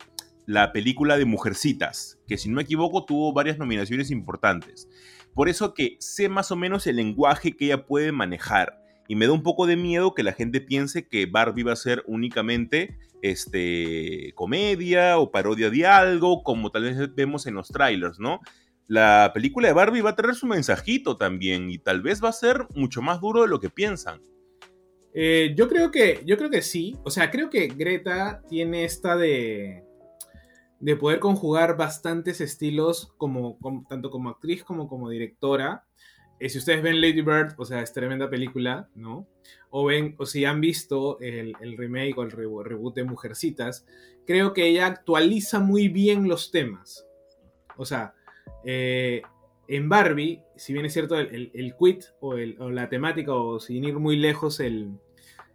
la película de Mujercitas, que si no me equivoco tuvo varias nominaciones importantes. Por eso que sé más o menos el lenguaje que ella puede manejar. Y me da un poco de miedo que la gente piense que Barbie va a ser únicamente este, comedia o parodia de algo, como tal vez vemos en los trailers, ¿no? La película de Barbie va a tener su mensajito también y tal vez va a ser mucho más duro de lo que piensan. Eh, yo creo que, yo creo que sí. O sea, creo que Greta tiene esta de de poder conjugar bastantes estilos, como, tanto como actriz como como directora. Eh, si ustedes ven Lady Bird, o sea, es tremenda película, ¿no? O ven, o si han visto el, remake o el reboot de Mujercitas, creo que ella actualiza muy bien los temas. O sea, eh, en Barbie, si bien es cierto el, el, quit o, la temática, o sin ir muy lejos, el,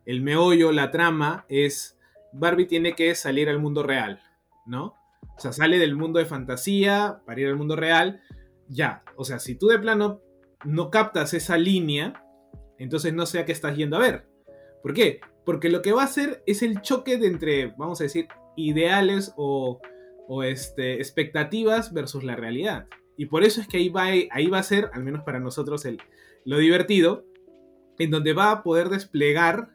el meollo, la trama, es Barbie tiene que salir al mundo real, ¿no? O sea, sale del mundo de fantasía para ir al mundo real. Ya, o sea, si tú de plano no captas esa línea, entonces no sé a qué estás yendo a ver. ¿Por qué? Porque lo que va a hacer es el choque de entre, vamos a decir, ideales o, este, expectativas versus la realidad. Y por eso es que ahí va, ahí va a ser, al menos para nosotros, el, lo divertido, en donde va a poder desplegar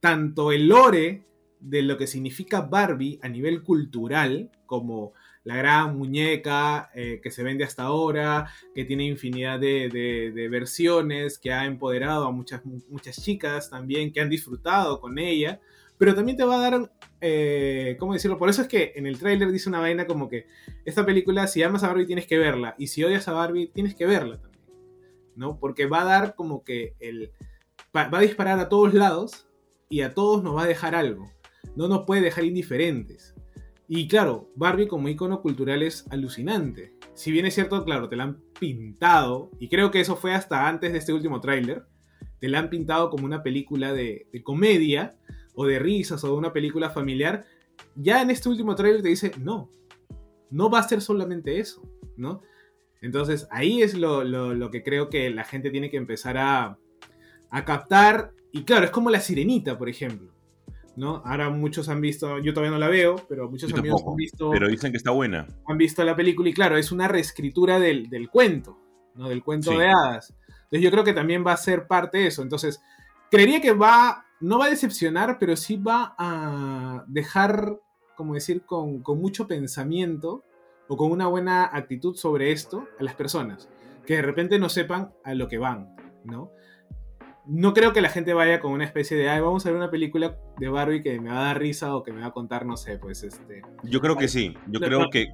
tanto el lore de lo que significa Barbie a nivel cultural, como la gran muñeca eh, que se vende hasta ahora, que tiene infinidad de, versiones, que ha empoderado a muchas, muchas chicas también, que han disfrutado con ella, pero también te va a dar, eh, ¿cómo decirlo? Por eso es que en el tráiler dice una vaina como que esta película, si amas a Barbie tienes que verla, y si odias a Barbie tienes que verla también, ¿no? Porque va a dar como que el... va a disparar a todos lados y a todos nos va a dejar algo. No nos puede dejar indiferentes. Y claro, Barbie como icono cultural es alucinante. Si bien es cierto, claro, te la han pintado, y creo que eso fue hasta antes de este último tráiler, te la han pintado como una película de, comedia, o de risas, o de una película familiar. Ya en este último tráiler te dice, no, no va a ser solamente eso, ¿no? Entonces ahí es lo, que creo que la gente tiene que empezar a, a captar. Y claro, es como la sirenita, por ejemplo. ¿No? Ahora muchos han visto, yo todavía no la veo, pero muchos amigos han visto. Pero dicen que está buena. Han visto la película y claro, es una reescritura del, cuento, ¿no? Del cuento de hadas. Entonces yo creo que también va a ser parte de eso. Entonces, creería que va, no va a decepcionar, pero sí va a dejar, como decir, con, con mucho pensamiento o con una buena actitud sobre esto a las personas. Que de repente no sepan a lo que van, ¿no? No creo que la gente vaya con una especie de, ay, vamos a ver una película de Barbie que me va a dar risa o que me va a contar, no sé, pues este... Yo creo que sí, yo creo que...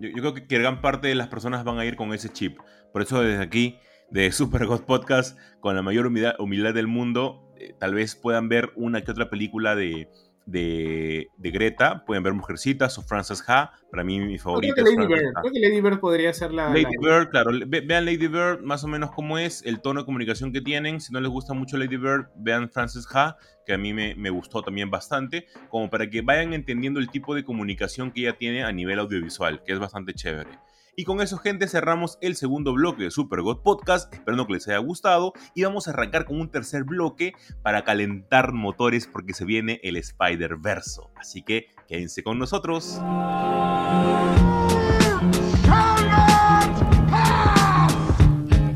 Yo, creo que gran parte de las personas van a ir con ese chip. Por eso desde aquí, de Super God Podcast, con la mayor humildad, humildad del mundo, eh, tal vez puedan ver una que otra película de, de, Greta. Pueden ver Mujercitas o Frances Ha. Para mí, mi favorita es Lady Bird. Creo que Lady Bird podría ser la. Lady Bird, claro. vean Lady Bird, más o menos cómo es, el tono de comunicación que tienen. Si no les gusta mucho Lady Bird, vean Frances Ha, que a mí me, me gustó también bastante. Como para que vayan entendiendo el tipo de comunicación que ella tiene a nivel audiovisual, que es bastante chévere. Y con eso, gente, cerramos el segundo bloque de Super God Podcast. Espero que les haya gustado. Y vamos a arrancar con un tercer bloque para calentar motores porque se viene el Spider-Verso. Así que quédense con nosotros.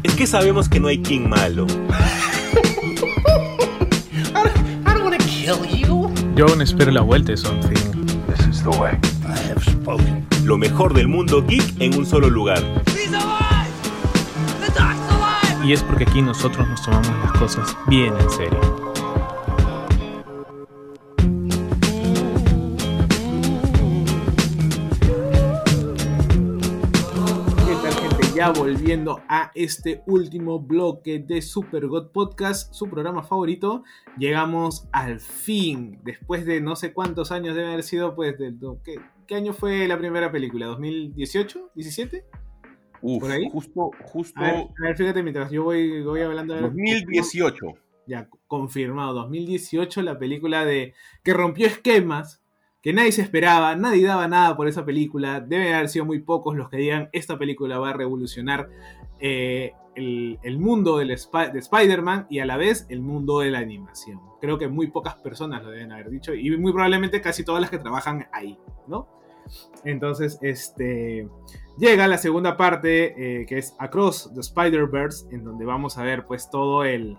Es que sabemos que no hay King malo. Yo aún espero la vuelta de Something. This is the way. Lo mejor del mundo geek en un solo lugar. Y es porque aquí nosotros nos tomamos las cosas bien en serio. ya volviendo a este último bloque de Super God Podcast, su programa favorito, llegamos al fin, después de no sé cuántos años debe haber sido, pues, del, ¿qué, ¿qué año fue la primera película? ¿2018? ¿17? Uf, ¿Por ahí? justo, justo... A ver, fíjate, mientras yo voy, voy hablando... De 2018. Ya, confirmado, 2018, la película de que rompió esquemas, que nadie se esperaba, nadie daba nada por esa película. Deben haber sido muy pocos los que digan esta película va a revolucionar eh, el, mundo del de Spider-Man y a la vez el mundo de la animación. Creo que muy pocas personas lo deben haber dicho y muy probablemente casi todas las que trabajan ahí, ¿no? Entonces, este llega la segunda parte eh, que es Across the Spider-Verse, en donde vamos a ver pues todo el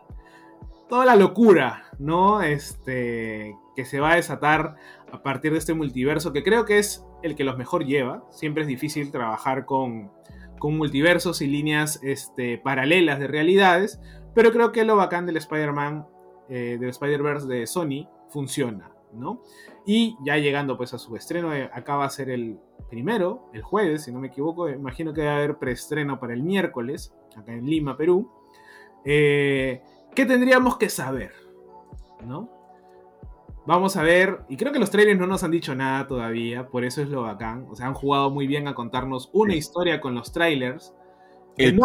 toda la locura, ¿no? Este que se va a desatar a partir de este multiverso, que creo que es el que los mejor lleva. Siempre es difícil trabajar con, con multiversos y líneas este, paralelas de realidades, pero creo que lo bacán del Spider-Man, eh, del Spider-Verse de Sony, funciona, ¿no? Y ya llegando pues a su estreno, eh, acá va a ser el primero, el jueves, si no me equivoco, imagino que va a haber preestreno para el miércoles, acá en Lima, Perú. Eh, ¿Qué tendríamos que saber? ¿No? Vamos a ver, y creo que los trailers no nos han dicho nada todavía, por eso es lo bacán. O sea, han jugado muy bien a contarnos una historia con los trailers. El,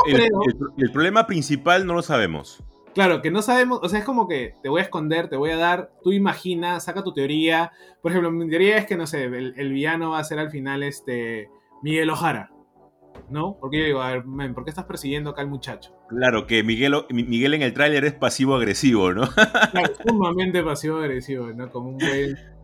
problema principal no lo sabemos. Claro, que no sabemos, o sea, es como que te voy a esconder, te voy a dar, tú imagina, saca tu teoría. Por ejemplo, mi teoría es que, no sé, el, el villano va a ser al final este Miguel Ojara. ¿no? Porque yo digo, a ver, ¿por qué estás persiguiendo acá al muchacho? Claro, que Miguel, Miguel en el tráiler es pasivo-agresivo, ¿no? claro, sumamente pasivo-agresivo, ¿no? Como un,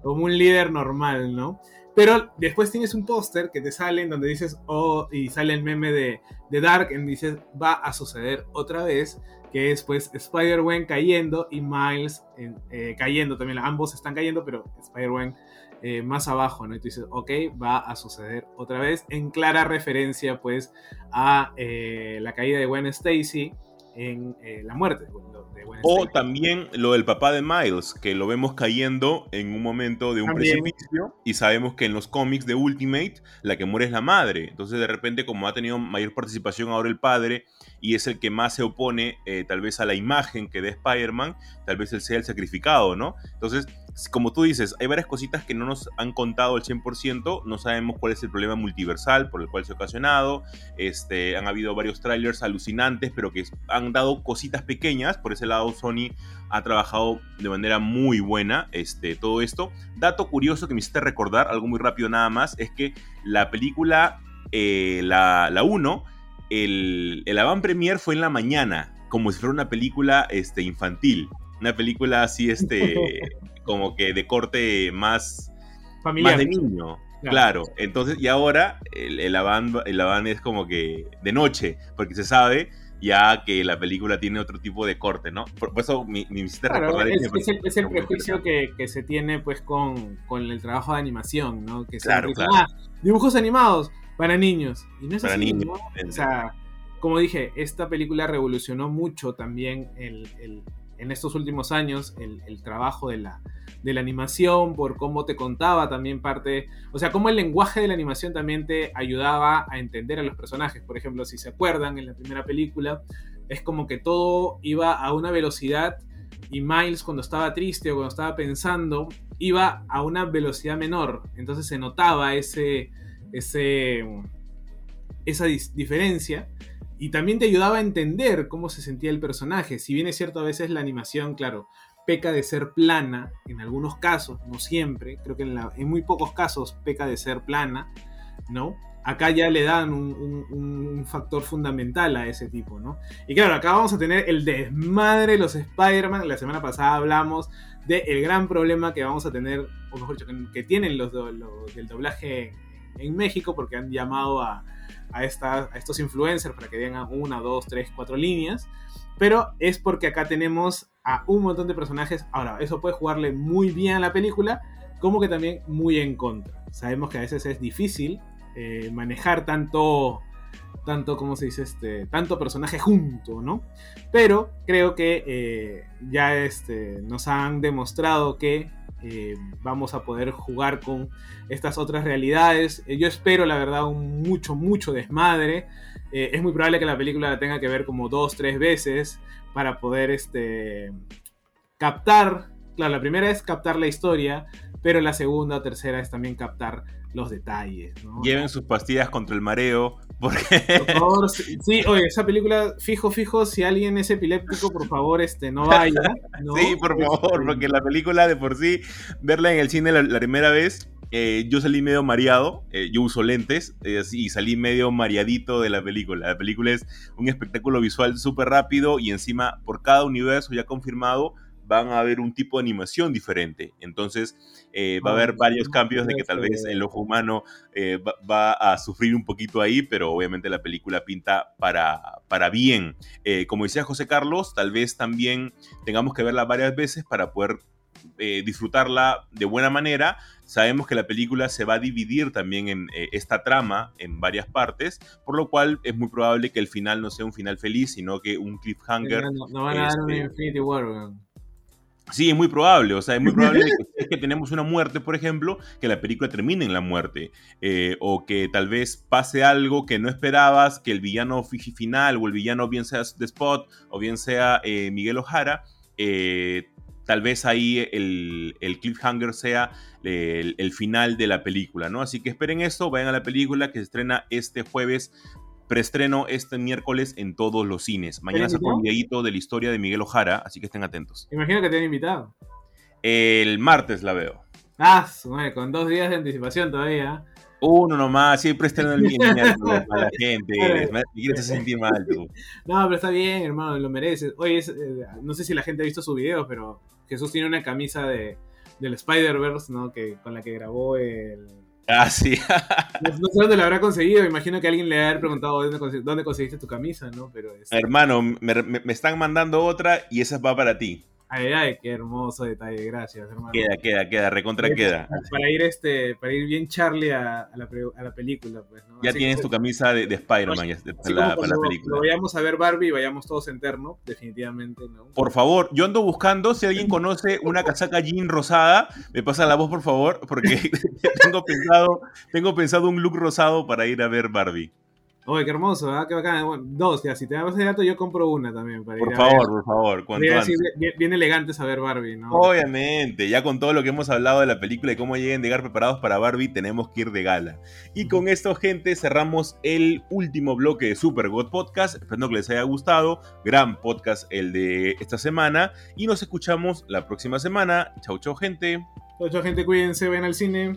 como un líder normal, ¿no? Pero después tienes un póster que te sale en donde dices, oh, y sale el meme de, Dark, en donde dices, va a suceder otra vez, que es pues Spider-Man cayendo y Miles eh, cayendo también. Ambos están cayendo, pero Spider-Man eh, más abajo, ¿no? Y tú dices, ok, va a suceder otra vez, en clara referencia, pues, a eh, la caída de Gwen Stacy en eh, la muerte de Gwen O también lo del papá de Miles, que lo vemos cayendo en un momento de un precipicio y sabemos que en los cómics de Ultimate la que muere es la madre. Entonces de repente como ha tenido mayor participación ahora el padre y es el que más se opone tal vez a la imagen que de Spider-Man, tal vez él sea el sacrificado, ¿no? Entonces como tú dices, hay varias cositas que no nos han contado al 100%, no sabemos cuál es el problema multiversal por el cual se ha ocasionado, este, han habido varios trailers alucinantes, pero que han dado cositas pequeñas, por ese lado Sony ha trabajado de manera muy buena este, todo esto. Dato curioso que me hiciste recordar, algo muy rápido nada más, es que la película, eh, la, 1, el, el avant premier fue en la mañana, como si fuera una película este, infantil una película así, este, como que de corte más, Familiar. más de niño. Claro. entonces, y ahora el, el, el es como que de noche, porque se sabe ya que la película tiene otro tipo de corte, ¿no? Por, eso me, hiciste recordar es, es, el, es el prejuicio que, que, se tiene pues con, con, el trabajo de animación, ¿no? Que claro, claro. Ah, dibujos animados para niños. Y no es para niños. O sea, como dije, esta película revolucionó mucho también el, el en estos últimos años el, trabajo de la, animación, por cómo te contaba también parte, o sea, cómo el lenguaje de la animación también te ayudaba a entender a los personajes. Por ejemplo, si se acuerdan, en la primera película es como que todo iba a una velocidad y Miles cuando estaba triste o cuando estaba pensando iba a una velocidad menor. Entonces se notaba ese, ese, esa diferencia y también te ayudaba a entender cómo se sentía el personaje. Si bien es cierto, a veces la animación, claro, peca de ser plana, en algunos casos, no siempre, creo que en, muy pocos casos peca de ser plana, ¿no? Acá ya le dan un, factor fundamental a ese tipo, ¿no? Y claro, acá vamos a tener el desmadre de los Spider-Man. La semana pasada hablamos del gran problema que vamos a tener, o mejor dicho, que, tienen los, los del doblaje en México, porque han llamado a, a, estos influencers para que digan una, dos, tres, cuatro líneas. Pero es porque acá tenemos a un montón de personajes. Ahora, eso puede jugarle muy bien a la película, como que también muy en contra. Sabemos que a veces es difícil eh, manejar tanto, tanto, ¿cómo se dice? Este, tanto personaje junto, ¿no? Pero creo que eh, ya este, nos han demostrado que eh, vamos a poder jugar con estas otras realidades. Eh, yo espero, la verdad, un mucho, mucho desmadre. Eh, es muy probable que la película la tenga que ver como dos, tres veces para poder este, captar. Claro, la primera es captar la historia, pero la segunda o tercera es también captar los detalles. Lleven sus pastillas contra el mareo. Porque... Por favor, sí, oye, esa película, fijo, fijo, si alguien es epiléptico, por favor, este, no vaya. Sí, por favor, porque la película de por sí, verla en el cine la, primera vez, eh, yo salí medio mareado, eh, yo uso lentes eh, y salí medio mareadito de la película. La película es un espectáculo visual súper rápido y encima por cada universo ya confirmado van a haber un tipo de animación diferente. Entonces, eh, va a haber varios cambios de que tal vez el ojo humano eh, va, a sufrir un poquito ahí, pero obviamente la película pinta para, para bien. Eh, como decía José Carlos, tal vez también tengamos que verla varias veces para poder disfrutarla de buena manera. Sabemos que la película se va a dividir también en esta trama en varias partes, por lo cual es muy probable que el final no sea un final feliz, sino que un cliffhanger. No, van a dar un este, Infinity War, Sí, es muy probable, o sea, es muy probable que, que tenemos una muerte, por ejemplo, que la película termine en la muerte, eh, o que tal vez pase algo que no esperabas, que el villano final o el villano bien sea The Spot o bien sea eh, Miguel Ojara, eh, tal vez ahí el, el cliffhanger sea el, el, final de la película, ¿no? Así que esperen esto, vayan a la película que se estrena este jueves Preestreno este miércoles en todos los cines. Mañana se un videito de la historia de Miguel Ojara, así que estén atentos. Imagino que te han invitado. El martes la veo. Ah, con dos días de anticipación todavía. Uno nomás, siempre estreno el miércoles a la gente. Me quieres sentir mal tú. No, pero está bien, hermano, lo mereces. Oye, eh, no sé si la gente ha visto su video, pero Jesús tiene una camisa de, del Spider-Verse, ¿no? Que, con la que grabó el Ah, sí. no, sé dónde lo habrá conseguido. Imagino que alguien le ha preguntado dónde, conseguiste tu camisa, ¿no? Pero Hermano, me, están mandando otra y esa va para ti. Ay, ay, qué hermoso detalle, gracias, hermano. Queda, queda, queda, recontra queda. Para ir este, para ir bien Charlie a, la, a la, película, pues, ¿no? Ya tienes tu camisa de, de Spider-Man para, la, para la película. vayamos a ver Barbie y vayamos todos en terno, definitivamente, ¿no? Por favor, yo ando buscando, si alguien conoce una casaca jean rosada, me pasa la voz, por favor, porque tengo pensado, tengo pensado un look rosado para ir a ver Barbie. Oye, qué hermoso, ¿eh? qué bacán. dos, ya, si te das ese dato, yo compro una también. Para por favor, por favor, cuanto antes. Bien, bien, elegante saber Barbie, ¿no? Obviamente, ya con todo lo que hemos hablado de la película y cómo lleguen a llegar preparados para Barbie, tenemos que ir de gala. Y con esto, gente, cerramos el último bloque de Super God Podcast. Espero que les haya gustado. Gran podcast el de esta semana. Y nos escuchamos la próxima semana. Chau, chau, gente. Chau, chau, gente. Cuídense, ven al cine.